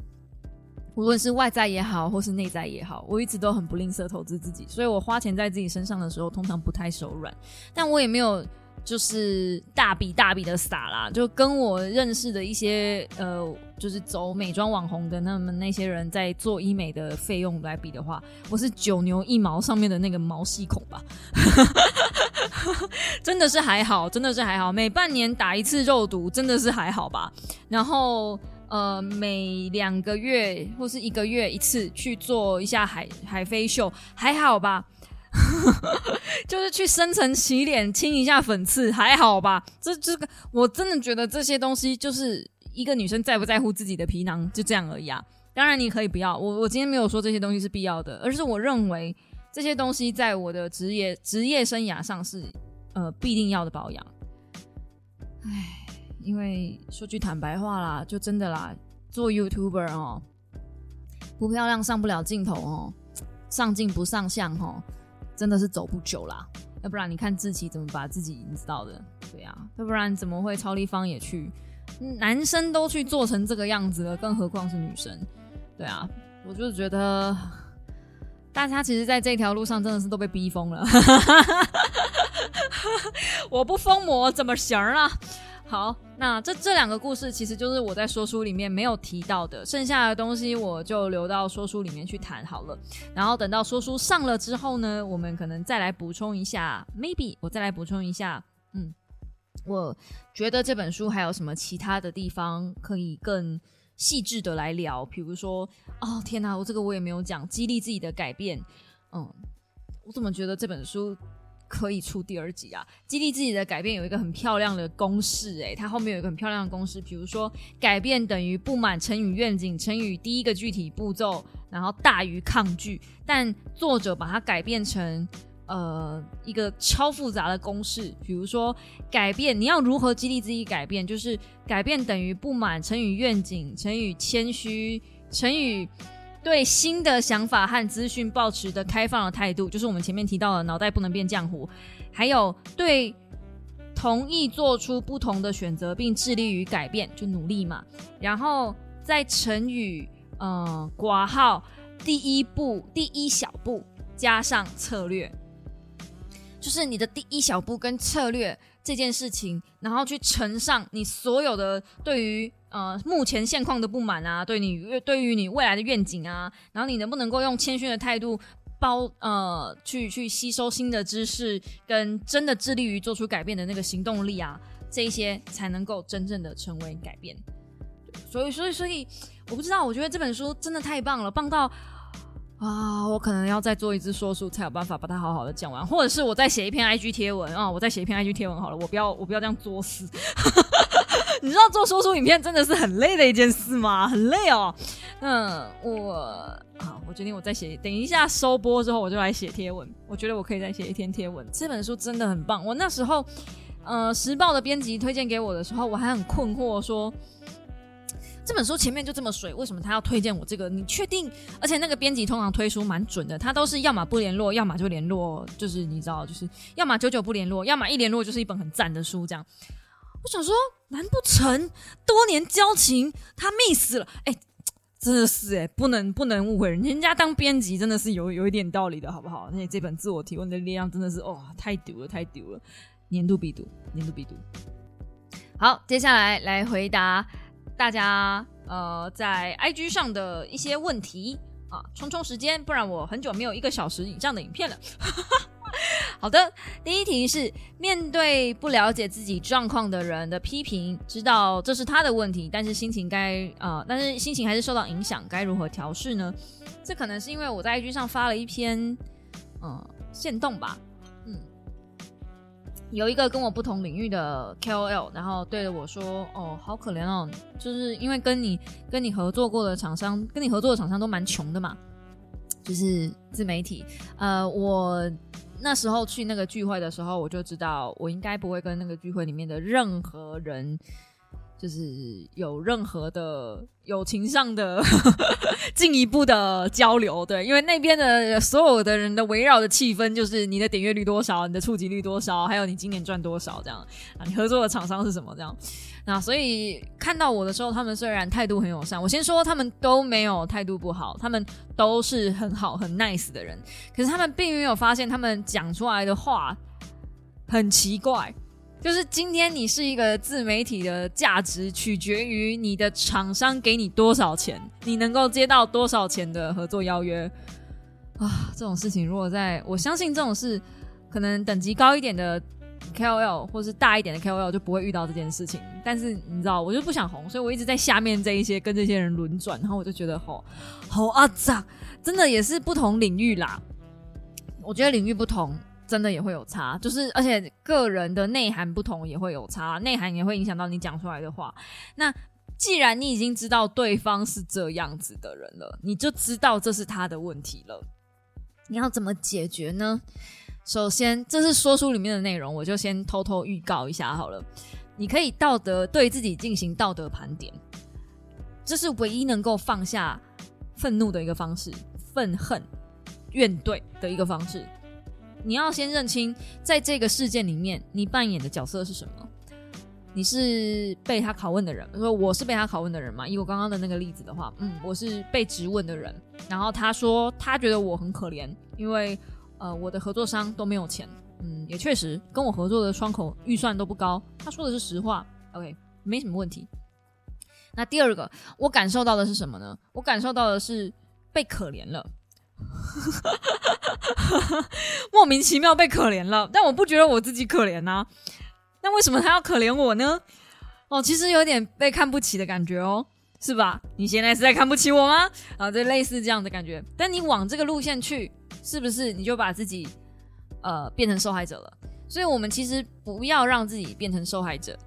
无论是外在也好，或是内在也好，我一直都很不吝啬投资自己。所以我花钱在自己身上的时候，通常不太手软，但我也没有就是大笔大笔的撒啦。就跟我认识的一些呃，就是走美妆网红的那么那些人在做医美的费用来比的话，我是九牛一毛上面的那个毛细孔吧。真的是还好，真的是还好。每半年打一次肉毒，真的是还好吧。然后呃，每两个月或是一个月一次去做一下海海飞秀，还好吧。就是去深层洗脸，清一下粉刺，还好吧。这这个我真的觉得这些东西就是一个女生在不在乎自己的皮囊，就这样而已啊。当然你可以不要，我我今天没有说这些东西是必要的，而是我认为。这些东西在我的职业职业生涯上是呃必定要的保养。唉，因为说句坦白话啦，就真的啦，做 YouTuber 哦，不漂亮上不了镜头哦，上镜不上相哦，真的是走不久啦。要不然你看志奇怎么把自己营造的？对呀，要不然怎么会超立方也去？男生都去做成这个样子了，更何况是女生？对啊，我就觉得。大家其实，在这条路上真的是都被逼疯了。我不疯魔怎么行啊？好，那这这两个故事其实就是我在说书里面没有提到的，剩下的东西我就留到说书里面去谈好了。然后等到说书上了之后呢，我们可能再来补充一下，maybe 我再来补充一下。嗯，我觉得这本书还有什么其他的地方可以更。细致的来聊，比如说，哦天哪，我这个我也没有讲，激励自己的改变。嗯，我怎么觉得这本书可以出第二集啊。激励自己的改变有一个很漂亮的公式，诶，它后面有一个很漂亮的公式，比如说改变等于不满乘以愿景乘以第一个具体步骤，然后大于抗拒。但作者把它改变成。呃，一个超复杂的公式，比如说改变，你要如何激励自己改变？就是改变等于不满乘以愿景乘以谦虚乘以对新的想法和资讯保持的开放的态度，就是我们前面提到的脑袋不能变浆糊，还有对同意做出不同的选择并致力于改变，就努力嘛。然后再乘以呃挂号第一步第一小步加上策略。就是你的第一小步跟策略这件事情，然后去乘上你所有的对于呃目前现况的不满啊，对你对于你未来的愿景啊，然后你能不能够用谦逊的态度包呃去去吸收新的知识，跟真的致力于做出改变的那个行动力啊，这一些才能够真正的成为改变。所以所以所以我不知道，我觉得这本书真的太棒了，棒到。啊，我可能要再做一次说书，才有办法把它好好的讲完，或者是我再写一篇 IG 贴文啊，我再写一篇 IG 贴文好了，我不要我不要这样作死。你知道做说书影片真的是很累的一件事吗？很累哦。嗯，我好，我决定我再写，等一下收播之后我就来写贴文。我觉得我可以再写一篇贴文。这本书真的很棒。我那时候，呃，时报的编辑推荐给我的时候，我还很困惑说。这本书前面就这么水，为什么他要推荐我这个？你确定？而且那个编辑通常推书蛮准的，他都是要么不联络，要么就联络，就是你知道，就是要么久久不联络，要么一联络就是一本很赞的书。这样，我想说，难不成多年交情他 miss 了？哎，真的是哎，不能不能误会人，人家当编辑真的是有有一点道理的，好不好？那这本自我提问的力量真的是哦，太丢了，太丢了，年度必读，年度必读。好，接下来来回答。大家呃，在 IG 上的一些问题啊，充充时间，不然我很久没有一个小时以上的影片了。好的，第一题是面对不了解自己状况的人的批评，知道这是他的问题，但是心情该呃，但是心情还是受到影响，该如何调试呢？这可能是因为我在 IG 上发了一篇嗯线动吧。有一个跟我不同领域的 KOL，然后对着我说：“哦，好可怜哦，就是因为跟你跟你合作过的厂商，跟你合作的厂商都蛮穷的嘛，就是自媒体。呃，我那时候去那个聚会的时候，我就知道我应该不会跟那个聚会里面的任何人。”就是有任何的友情上的 进一步的交流，对，因为那边的所有的人的围绕的气氛就是你的点阅率多少，你的触及率多少，还有你今年赚多少这样啊，你合作的厂商是什么这样，那所以看到我的时候，他们虽然态度很友善，我先说他们都没有态度不好，他们都是很好很 nice 的人，可是他们并没有发现他们讲出来的话很奇怪。就是今天你是一个自媒体的价值取决于你的厂商给你多少钱，你能够接到多少钱的合作邀约啊？这种事情如果在我相信这种事，可能等级高一点的 KOL 或是大一点的 KOL 就不会遇到这件事情。但是你知道，我就不想红，所以我一直在下面这一些跟这些人轮转，然后我就觉得好好啊脏，真的也是不同领域啦。我觉得领域不同。真的也会有差，就是而且个人的内涵不同也会有差，内涵也会影响到你讲出来的话。那既然你已经知道对方是这样子的人了，你就知道这是他的问题了。你要怎么解决呢？首先，这是说书里面的内容，我就先偷偷预告一下好了。你可以道德对自己进行道德盘点，这是唯一能够放下愤怒的一个方式，愤恨、怨怼的一个方式。你要先认清，在这个事件里面，你扮演的角色是什么？你是被他拷问的人，说我是被他拷问的人嘛？以我刚刚的那个例子的话，嗯，我是被质问的人。然后他说他觉得我很可怜，因为呃我的合作商都没有钱，嗯，也确实跟我合作的窗口预算都不高。他说的是实话，OK，没什么问题。那第二个，我感受到的是什么呢？我感受到的是被可怜了。莫名其妙被可怜了，但我不觉得我自己可怜呐。那为什么他要可怜我呢？哦，其实有点被看不起的感觉哦，是吧？你现在是在看不起我吗？啊，这类似这样的感觉。但你往这个路线去，是不是你就把自己呃变成受害者了。所以，我们其实不要让自己变成受害者。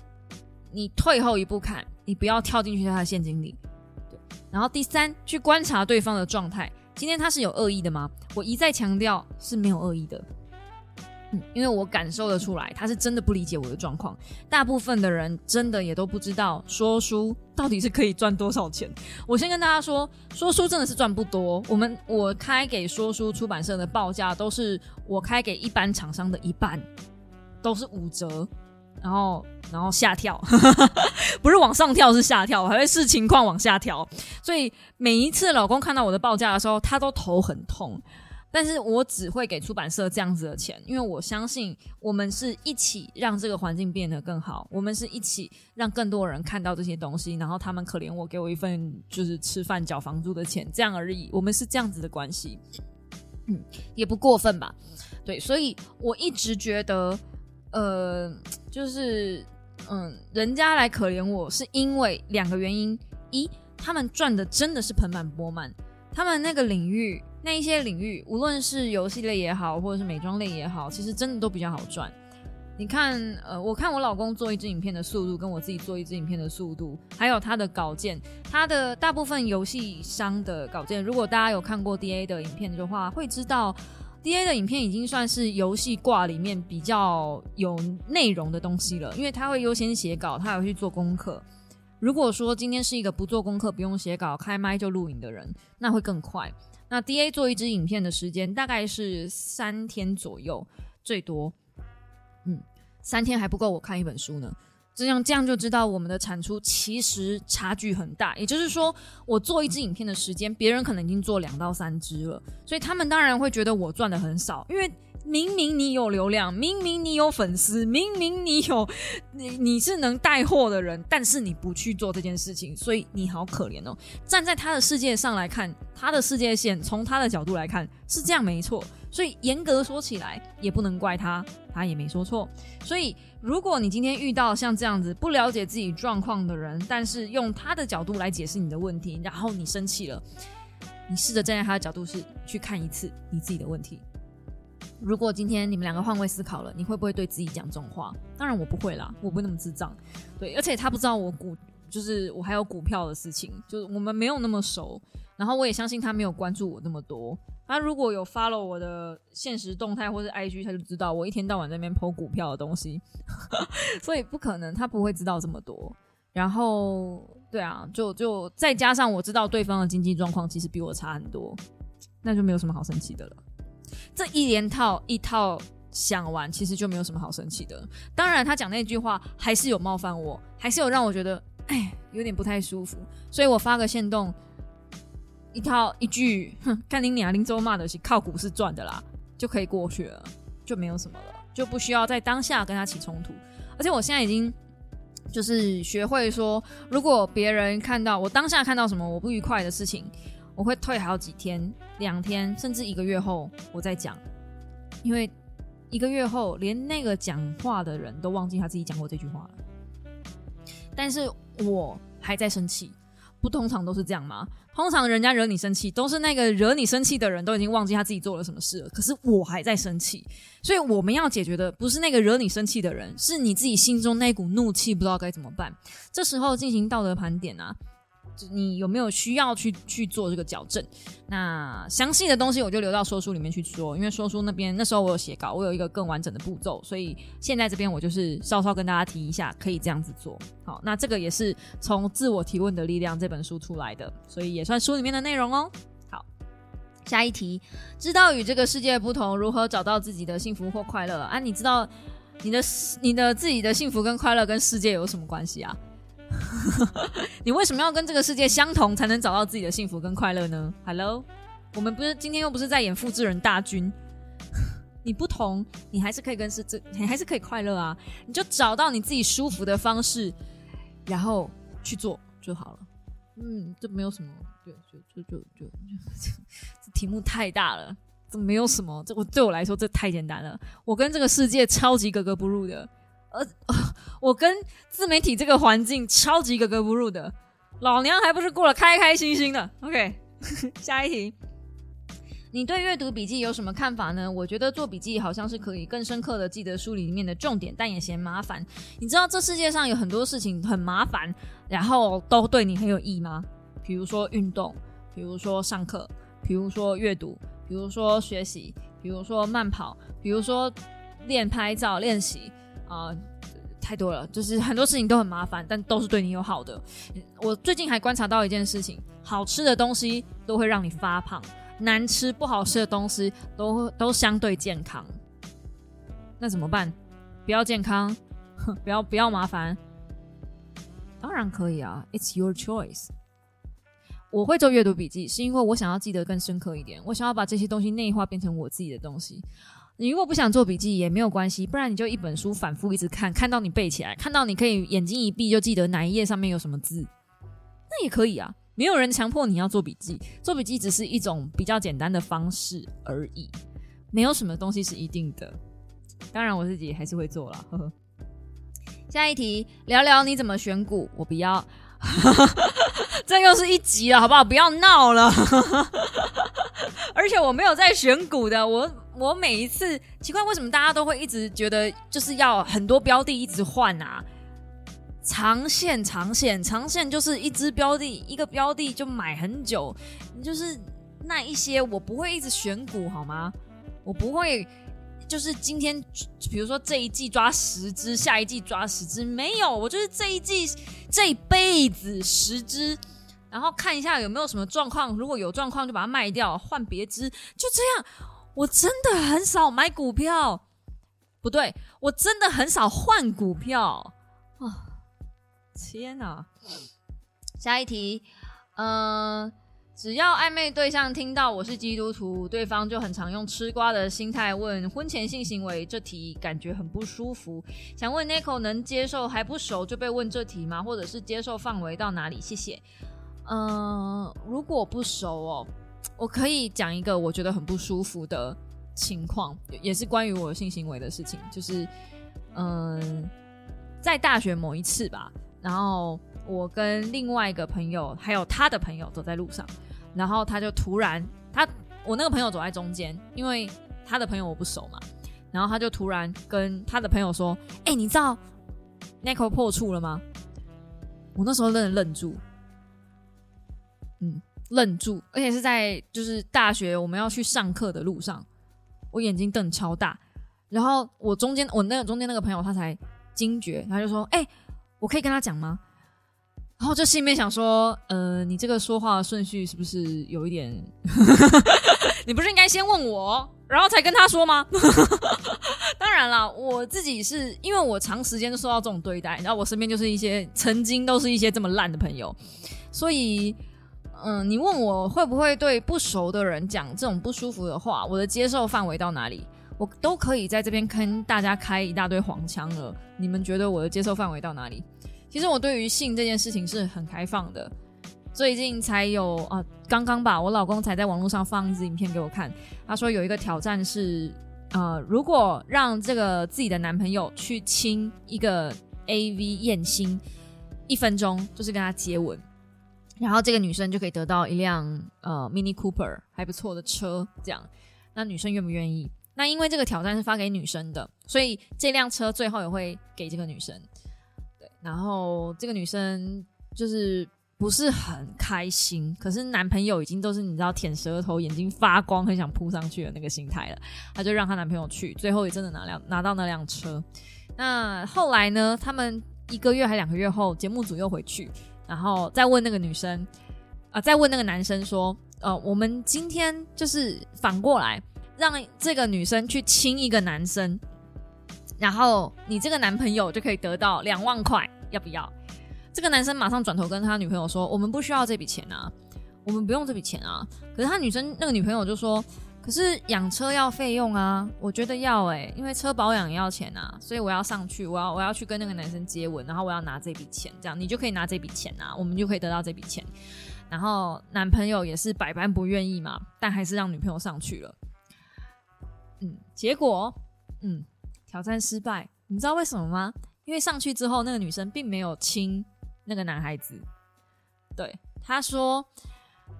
你退后一步看，你不要跳进去他的陷阱里。对。然后第三，去观察对方的状态。今天他是有恶意的吗？我一再强调是没有恶意的。嗯，因为我感受得出来，他是真的不理解我的状况。大部分的人真的也都不知道说书到底是可以赚多少钱。我先跟大家说，说书真的是赚不多。我们我开给说书出版社的报价都是我开给一般厂商的一半，都是五折，然后然后下跳，不是往上跳是下跳，我还会视情况往下调。所以每一次老公看到我的报价的时候，他都头很痛。但是我只会给出版社这样子的钱，因为我相信我们是一起让这个环境变得更好，我们是一起让更多人看到这些东西，然后他们可怜我，给我一份就是吃饭缴房租的钱，这样而已。我们是这样子的关系，嗯，也不过分吧？对，所以我一直觉得，呃，就是嗯，人家来可怜我是因为两个原因：一，他们赚的真的是盆满钵满，他们那个领域。那一些领域，无论是游戏类也好，或者是美妆类也好，其实真的都比较好赚。你看，呃，我看我老公做一支影片的速度，跟我自己做一支影片的速度，还有他的稿件，他的大部分游戏商的稿件，如果大家有看过 D A 的影片的话，会知道 D A 的影片已经算是游戏挂里面比较有内容的东西了，因为他会优先写稿，他还会去做功课。如果说今天是一个不做功课、不用写稿、开麦就录影的人，那会更快。那 D A 做一支影片的时间大概是三天左右，最多，嗯，三天还不够我看一本书呢。这样这样就知道我们的产出其实差距很大。也就是说，我做一支影片的时间，别人可能已经做两到三支了，所以他们当然会觉得我赚的很少，因为。明明你有流量，明明你有粉丝，明明你有你你是能带货的人，但是你不去做这件事情，所以你好可怜哦。站在他的世界上来看，他的世界线从他的角度来看是这样没错，所以严格说起来也不能怪他，他也没说错。所以如果你今天遇到像这样子不了解自己状况的人，但是用他的角度来解释你的问题，然后你生气了，你试着站在他的角度是去看一次你自己的问题。如果今天你们两个换位思考了，你会不会对自己讲这种话？当然我不会啦，我不会那么智障。对，而且他不知道我股，就是我还有股票的事情，就是我们没有那么熟。然后我也相信他没有关注我那么多。他如果有 follow 我的现实动态或者 IG，他就知道我一天到晚在那边 抛股票的东西，所以不可能他不会知道这么多。然后对啊，就就再加上我知道对方的经济状况其实比我差很多，那就没有什么好生气的了。这一连套一套想完，其实就没有什么好生气的。当然，他讲那句话还是有冒犯我，还是有让我觉得哎有点不太舒服。所以我发个线动，一套一句，哼，看你俩林州骂的是靠股市赚的啦，就可以过去了，就没有什么了，就不需要在当下跟他起冲突。而且我现在已经就是学会说，如果别人看到我当下看到什么我不愉快的事情。我会退好几天、两天，甚至一个月后我再讲，因为一个月后连那个讲话的人都忘记他自己讲过这句话了。但是我还在生气，不通常都是这样吗？通常人家惹你生气，都是那个惹你生气的人都已经忘记他自己做了什么事了。可是我还在生气，所以我们要解决的不是那个惹你生气的人，是你自己心中那股怒气，不知道该怎么办。这时候进行道德盘点啊。你有没有需要去去做这个矫正？那详细的东西我就留到说书里面去说，因为说书那边那时候我有写稿，我有一个更完整的步骤，所以现在这边我就是稍稍跟大家提一下，可以这样子做。好，那这个也是从《自我提问的力量》这本书出来的，所以也算书里面的内容哦。好，下一题，知道与这个世界不同，如何找到自己的幸福或快乐啊？你知道你的你的自己的幸福跟快乐跟世界有什么关系啊？你为什么要跟这个世界相同，才能找到自己的幸福跟快乐呢？Hello，我们不是今天又不是在演复制人大军，你不同，你还是可以跟是这，你还是可以快乐啊！你就找到你自己舒服的方式，然后去做就好了。嗯，这没有什么，就就就就就这题目太大了，这没有什么，这我对我来说这太简单了。我跟这个世界超级格格不入的。我跟自媒体这个环境超级格格不入的，老娘还不是过得开开心心的。OK，下一题，你对阅读笔记有什么看法呢？我觉得做笔记好像是可以更深刻的记得书里面的重点，但也嫌麻烦。你知道这世界上有很多事情很麻烦，然后都对你很有益吗？比如说运动，比如说上课，比如说阅读，比如说学习，比如说慢跑，比如说练拍照练习啊。太多了，就是很多事情都很麻烦，但都是对你有好的。我最近还观察到一件事情：好吃的东西都会让你发胖，难吃不好吃的东西都都相对健康。那怎么办？不要健康，不要不要麻烦。当然可以啊，It's your choice。我会做阅读笔记，是因为我想要记得更深刻一点，我想要把这些东西内化，变成我自己的东西。你如果不想做笔记也没有关系，不然你就一本书反复一直看，看到你背起来，看到你可以眼睛一闭就记得哪一页上面有什么字，那也可以啊。没有人强迫你要做笔记，做笔记只是一种比较简单的方式而已，没有什么东西是一定的。当然我自己还是会做了。呵呵。下一题，聊聊你怎么选股，我不要。这又是一集了，好不好？不要闹了。而且我没有在选股的，我我每一次奇怪为什么大家都会一直觉得就是要很多标的一直换啊？长线长线长线就是一只标的一个标的就买很久，就是那一些我不会一直选股好吗？我不会就是今天比如说这一季抓十只，下一季抓十只，没有，我就是这一季这一辈子十只。然后看一下有没有什么状况，如果有状况就把它卖掉，换别只，就这样。我真的很少买股票，不对，我真的很少换股票啊！天哪！下一题，嗯，只要暧昧对象听到我是基督徒，对方就很常用吃瓜的心态问婚前性行为这题，感觉很不舒服。想问 Nico 能接受还不熟就被问这题吗？或者是接受范围到哪里？谢谢。嗯，如果不熟哦，我可以讲一个我觉得很不舒服的情况，也是关于我性行为的事情。就是，嗯，在大学某一次吧，然后我跟另外一个朋友还有他的朋友走在路上，然后他就突然，他我那个朋友走在中间，因为他的朋友我不熟嘛，然后他就突然跟他的朋友说：“哎，你知道 Nico 破处了吗？”我那时候愣愣住。愣住，而且是在就是大学我们要去上课的路上，我眼睛瞪超大，然后我中间我那个中间那个朋友他才惊觉，他就说：“哎，我可以跟他讲吗？”然后就心里面想说：“呃，你这个说话顺序是不是有一点？你不是应该先问我，然后才跟他说吗？” 当然了，我自己是因为我长时间受到这种对待，然后我身边就是一些曾经都是一些这么烂的朋友，所以。嗯，你问我会不会对不熟的人讲这种不舒服的话，我的接受范围到哪里，我都可以在这边跟大家开一大堆黄腔了。你们觉得我的接受范围到哪里？其实我对于性这件事情是很开放的。最近才有啊，刚刚吧，我老公才在网络上放一支影片给我看，他说有一个挑战是，呃，如果让这个自己的男朋友去亲一个 AV 艳星一分钟，就是跟他接吻。然后这个女生就可以得到一辆呃 Mini Cooper 还不错的车，这样，那女生愿不愿意？那因为这个挑战是发给女生的，所以这辆车最后也会给这个女生。对，然后这个女生就是不是很开心，可是男朋友已经都是你知道舔舌头、眼睛发光、很想扑上去的那个心态了，她就让她男朋友去，最后也真的拿辆拿到那辆车。那后来呢？他们一个月还两个月后，节目组又回去。然后再问那个女生，啊，再问那个男生说，呃，我们今天就是反过来，让这个女生去亲一个男生，然后你这个男朋友就可以得到两万块，要不要？这个男生马上转头跟他女朋友说，我们不需要这笔钱啊，我们不用这笔钱啊。可是他女生那个女朋友就说。可是养车要费用啊，我觉得要哎，因为车保养要钱啊，所以我要上去，我要我要去跟那个男生接吻，然后我要拿这笔钱，这样你就可以拿这笔钱啊，我们就可以得到这笔钱。然后男朋友也是百般不愿意嘛，但还是让女朋友上去了。嗯，结果嗯挑战失败，你知道为什么吗？因为上去之后那个女生并没有亲那个男孩子，对他说，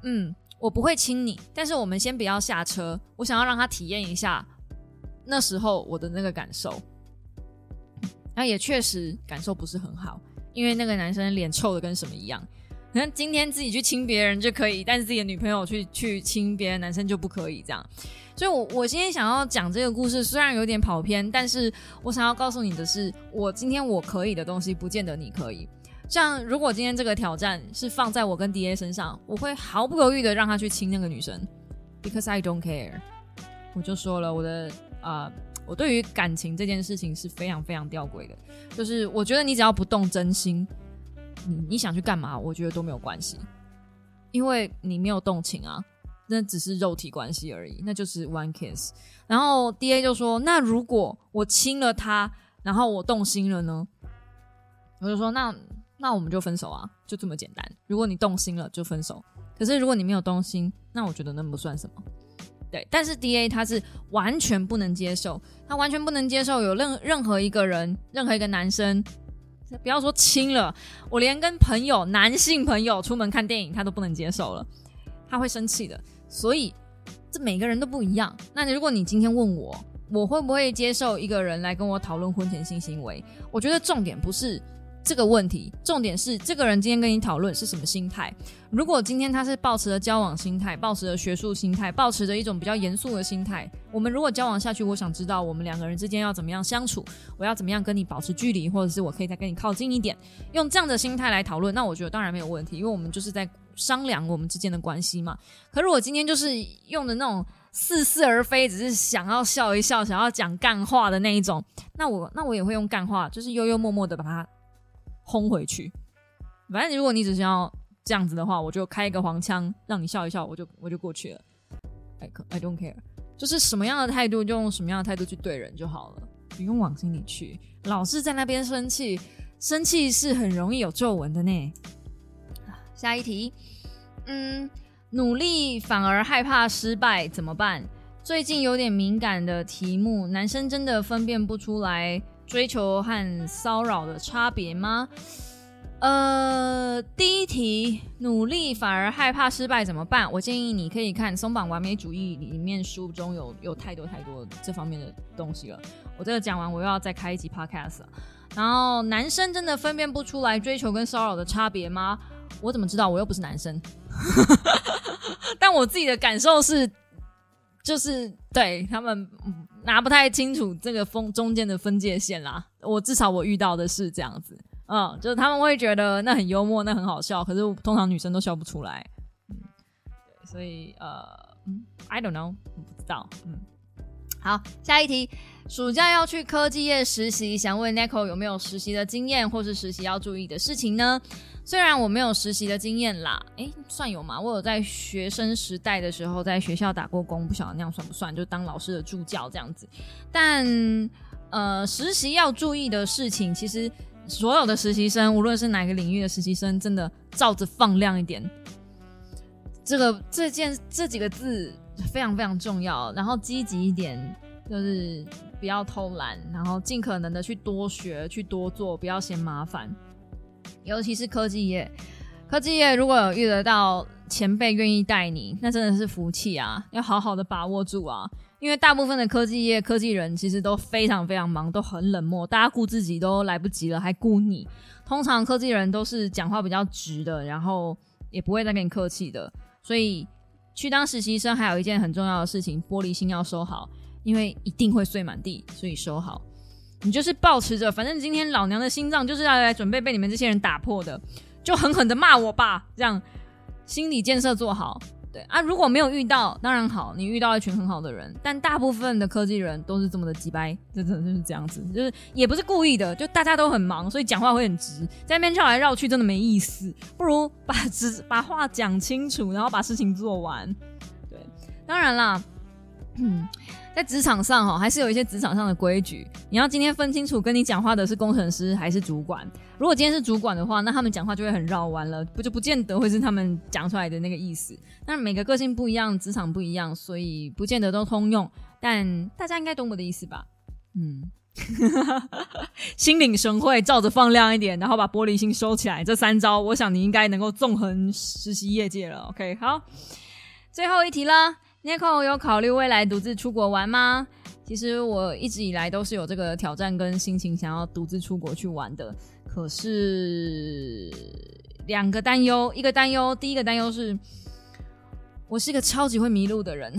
嗯。我不会亲你，但是我们先不要下车，我想要让他体验一下那时候我的那个感受。那也确实感受不是很好，因为那个男生脸臭的跟什么一样。可能今天自己去亲别人就可以，但是自己的女朋友去去亲别的男生就不可以这样。所以，我我今天想要讲这个故事，虽然有点跑偏，但是我想要告诉你的是，我今天我可以的东西，不见得你可以。像如果今天这个挑战是放在我跟 D A 身上，我会毫不犹豫的让他去亲那个女生，because I don't care。我就说了，我的啊。我对于感情这件事情是非常非常吊诡的，就是我觉得你只要不动真心，你你想去干嘛，我觉得都没有关系，因为你没有动情啊，那只是肉体关系而已，那就是 one kiss。然后 D A 就说，那如果我亲了他，然后我动心了呢？我就说，那那我们就分手啊，就这么简单。如果你动心了就分手，可是如果你没有动心，那我觉得那不算什么。对，但是 D A 他是完全不能接受，他完全不能接受有任任何一个人，任何一个男生，不要说亲了，我连跟朋友，男性朋友出门看电影，他都不能接受了，他会生气的。所以这每个人都不一样。那如果你今天问我，我会不会接受一个人来跟我讨论婚前性行为？我觉得重点不是。这个问题重点是，这个人今天跟你讨论是什么心态？如果今天他是抱持着交往心态，抱持着学术心态，抱持着一种比较严肃的心态，我们如果交往下去，我想知道我们两个人之间要怎么样相处，我要怎么样跟你保持距离，或者是我可以再跟你靠近一点，用这样的心态来讨论，那我觉得当然没有问题，因为我们就是在商量我们之间的关系嘛。可如果今天就是用的那种似是而非，只是想要笑一笑，想要讲干话的那一种，那我那我也会用干话，就是悠悠默默的把它。轰回去，反正如果你只是要这样子的话，我就开一个黄腔让你笑一笑，我就我就过去了。I I don't care，就是什么样的态度就用什么样的态度去对人就好了，不用往心里去。老是在那边生气，生气是很容易有皱纹的呢。下一题，嗯，努力反而害怕失败怎么办？最近有点敏感的题目，男生真的分辨不出来。追求和骚扰的差别吗？呃，第一题，努力反而害怕失败怎么办？我建议你可以看《松绑完美主义》里面书中有有太多太多这方面的东西了。我这个讲完，我又要再开一集 podcast。然后，男生真的分辨不出来追求跟骚扰的差别吗？我怎么知道？我又不是男生。但我自己的感受是，就是对他们。拿不太清楚这个分中间的分界线啦，我至少我遇到的是这样子，嗯，就是他们会觉得那很幽默，那很好笑，可是通常女生都笑不出来，嗯，对，所以呃，I don't know，不知道，嗯，好，下一题，暑假要去科技业实习，想问 Nico 有没有实习的经验，或是实习要注意的事情呢？虽然我没有实习的经验啦，诶，算有吗？我有在学生时代的时候在学校打过工，不晓得那样算不算？就当老师的助教这样子。但呃，实习要注意的事情，其实所有的实习生，无论是哪个领域的实习生，真的照着放亮一点。这个这件这几个字非常非常重要，然后积极一点，就是不要偷懒，然后尽可能的去多学，去多做，不要嫌麻烦。尤其是科技业，科技业如果有遇得到前辈愿意带你，那真的是福气啊！要好好的把握住啊！因为大部分的科技业科技人其实都非常非常忙，都很冷漠，大家顾自己都来不及了，还顾你。通常科技人都是讲话比较直的，然后也不会再跟你客气的。所以去当实习生还有一件很重要的事情，玻璃心要收好，因为一定会碎满地，所以收好。你就是保持着，反正今天老娘的心脏就是要来准备被你们这些人打破的，就狠狠的骂我吧，这样心理建设做好。对啊，如果没有遇到，当然好，你遇到一群很好的人，但大部分的科技人都是这么的鸡掰，真的就是这样子，就是也不是故意的，就大家都很忙，所以讲话会很直，在那边绕来绕去真的没意思，不如把直把话讲清楚，然后把事情做完。对，当然啦，嗯。在职场上哈，还是有一些职场上的规矩。你要今天分清楚，跟你讲话的是工程师还是主管。如果今天是主管的话，那他们讲话就会很绕弯了，不就不见得会是他们讲出来的那个意思。那每个个性不一样，职场不一样，所以不见得都通用。但大家应该懂我的意思吧？嗯，心领神会，照着放亮一点，然后把玻璃心收起来。这三招，我想你应该能够纵横实习业界了。OK，好。最后一题了，Nico 有考虑未来独自出国玩吗？其实我一直以来都是有这个挑战跟心情，想要独自出国去玩的。可是两个担忧，一个担忧，第一个担忧是，我是一个超级会迷路的人，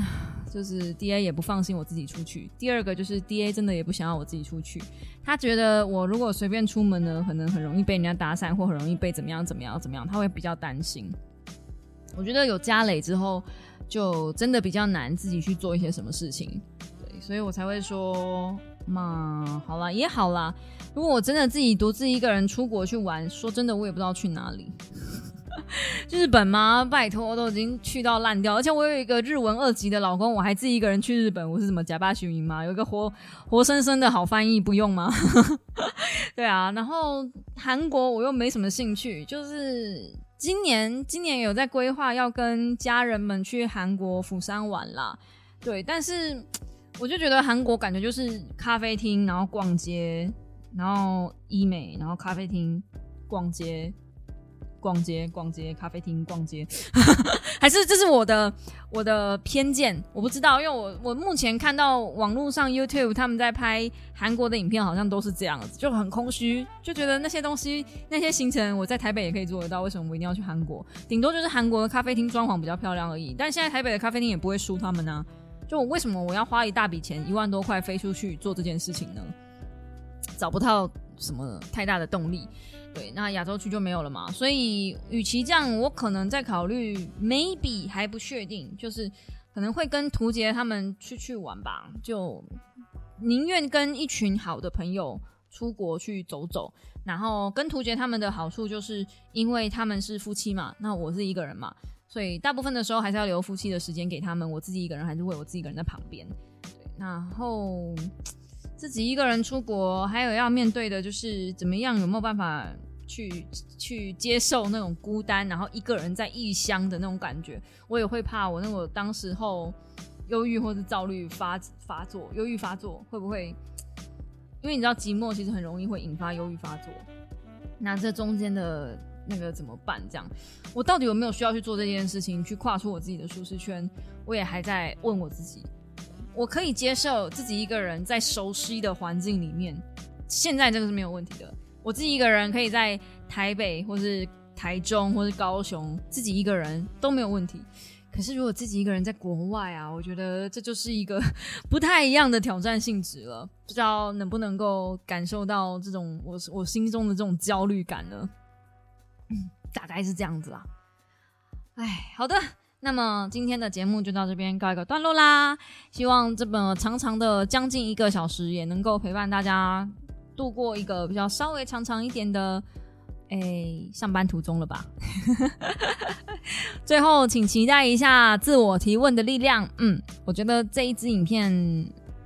就是 D A 也不放心我自己出去。第二个就是 D A 真的也不想要我自己出去，他觉得我如果随便出门呢，可能很容易被人家搭讪，或很容易被怎么样怎么样怎么样，他会比较担心。我觉得有家累之后，就真的比较难自己去做一些什么事情。所以我才会说嘛，好啦，也好啦。如果我真的自己独自一个人出国去玩，说真的，我也不知道去哪里。日 本吗？拜托，都已经去到烂掉。而且我有一个日文二级的老公，我还自己一个人去日本，我是什么假巴虚名吗？有一个活活生生的好翻译，不用吗？对啊。然后韩国我又没什么兴趣，就是今年今年有在规划要跟家人们去韩国釜山玩啦。对，但是。我就觉得韩国感觉就是咖啡厅，然后逛街，然后医美，然后咖啡厅，逛街，逛街，逛街，咖啡厅，逛街，还是这是我的我的偏见，我不知道，因为我我目前看到网络上 YouTube 他们在拍韩国的影片，好像都是这样子，就很空虚，就觉得那些东西那些行程我在台北也可以做得到，为什么我一定要去韩国？顶多就是韩国的咖啡厅装潢比较漂亮而已，但现在台北的咖啡厅也不会输他们呢。就我为什么我要花一大笔钱一万多块飞出去做这件事情呢？找不到什么太大的动力，对，那亚洲区就没有了嘛。所以与其这样，我可能在考虑，maybe 还不确定，就是可能会跟图杰他们去去玩吧。就宁愿跟一群好的朋友出国去走走，然后跟图杰他们的好处就是因为他们是夫妻嘛，那我是一个人嘛。所以大部分的时候还是要留夫妻的时间给他们，我自己一个人还是会我自己一个人在旁边。对，然后自己一个人出国，还有要面对的就是怎么样有没有办法去去接受那种孤单，然后一个人在异乡的那种感觉。我也会怕我那我当时候忧郁或是躁虑发发作，忧郁发作会不会？因为你知道寂寞其实很容易会引发忧郁发作。那这中间的。那个怎么办？这样，我到底有没有需要去做这件事情，去跨出我自己的舒适圈？我也还在问我自己。我可以接受自己一个人在熟悉的环境里面，现在这个是没有问题的。我自己一个人可以在台北，或是台中，或是高雄，自己一个人都没有问题。可是如果自己一个人在国外啊，我觉得这就是一个不太一样的挑战性质了。不知道能不能够感受到这种我我心中的这种焦虑感呢？大概是这样子啦，哎，好的，那么今天的节目就到这边告一个段落啦。希望这本长长的将近一个小时也能够陪伴大家度过一个比较稍微长长一点的哎上班途中了吧。最后，请期待一下自我提问的力量。嗯，我觉得这一支影片，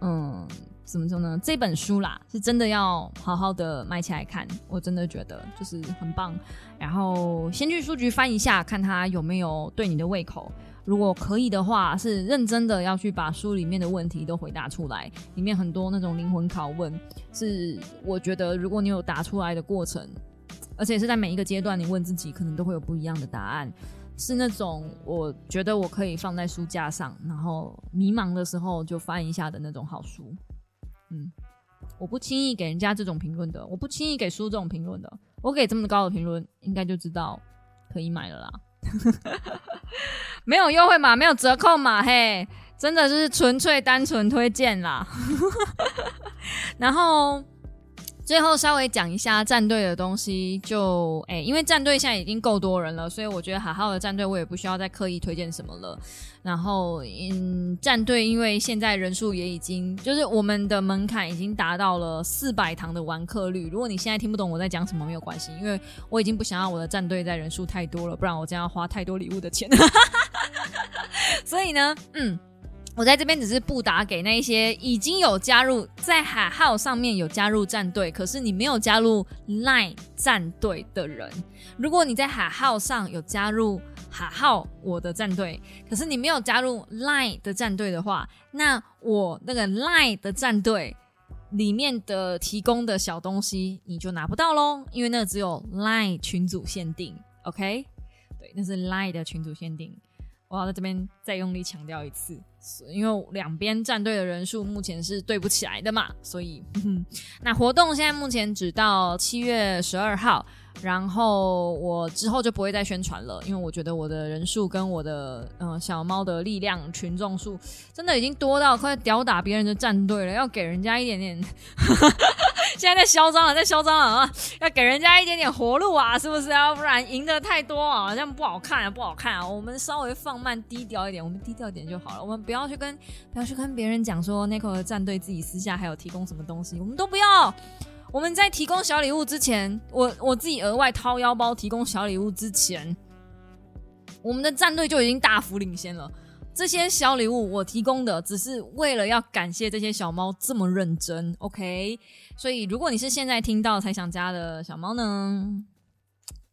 嗯。怎么说呢？这本书啦，是真的要好好的买起来看。我真的觉得就是很棒。然后先去书局翻一下，看它有没有对你的胃口。如果可以的话，是认真的要去把书里面的问题都回答出来。里面很多那种灵魂拷问，是我觉得如果你有答出来的过程，而且是在每一个阶段你问自己，可能都会有不一样的答案。是那种我觉得我可以放在书架上，然后迷茫的时候就翻一下的那种好书。嗯，我不轻易给人家这种评论的，我不轻易给书这种评论的。我给这么高的评论，应该就知道可以买了啦。没有优惠码，没有折扣码，嘿，真的就是纯粹单纯推荐啦。然后。最后稍微讲一下战队的东西，就哎，因为战队现在已经够多人了，所以我觉得好好的战队我也不需要再刻意推荐什么了。然后，嗯，战队因为现在人数也已经，就是我们的门槛已经达到了四百堂的完客率。如果你现在听不懂我在讲什么，没有关系，因为我已经不想要我的战队在人数太多了，不然我将要花太多礼物的钱。所以呢，嗯。我在这边只是布达给那些已经有加入在海号上面有加入战队，可是你没有加入 Line 战队的人。如果你在海号上有加入海号我的战队，可是你没有加入 Line 的战队的话，那我那个 Line 的战队里面的提供的小东西你就拿不到喽，因为那只有 Line 群组限定。OK，对，那是 Line 的群组限定。我要在这边再用力强调一次，因为两边战队的人数目前是对不起来的嘛，所以那活动现在目前只到七月十二号。然后我之后就不会再宣传了，因为我觉得我的人数跟我的嗯小猫的力量群众数真的已经多到快吊打别人的战队了，要给人家一点点，现在在嚣张了，在嚣张了啊！要给人家一点点活路啊，是不是？要不然赢的太多啊，这样不好看啊，不好看啊！我们稍微放慢低调一点，我们低调一点就好了。我们不要去跟不要去跟别人讲说 Nico 的战队自己私下还有提供什么东西，我们都不要。我们在提供小礼物之前，我我自己额外掏腰包提供小礼物之前，我们的战队就已经大幅领先了。这些小礼物我提供的，只是为了要感谢这些小猫这么认真，OK？所以如果你是现在听到才想加的小猫呢？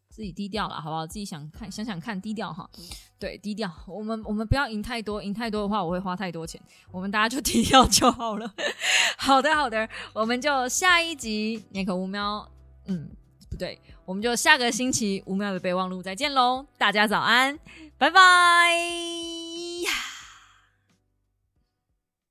自己低调了，好不好？自己想看，想想看，低调哈。对，低调。我们我们不要赢太多，赢太多的话，我会花太多钱。我们大家就低调就好了。好的，好的，我们就下一集念口五喵。嗯，不对，我们就下个星期五秒的备忘录再见喽。大家早安，拜拜。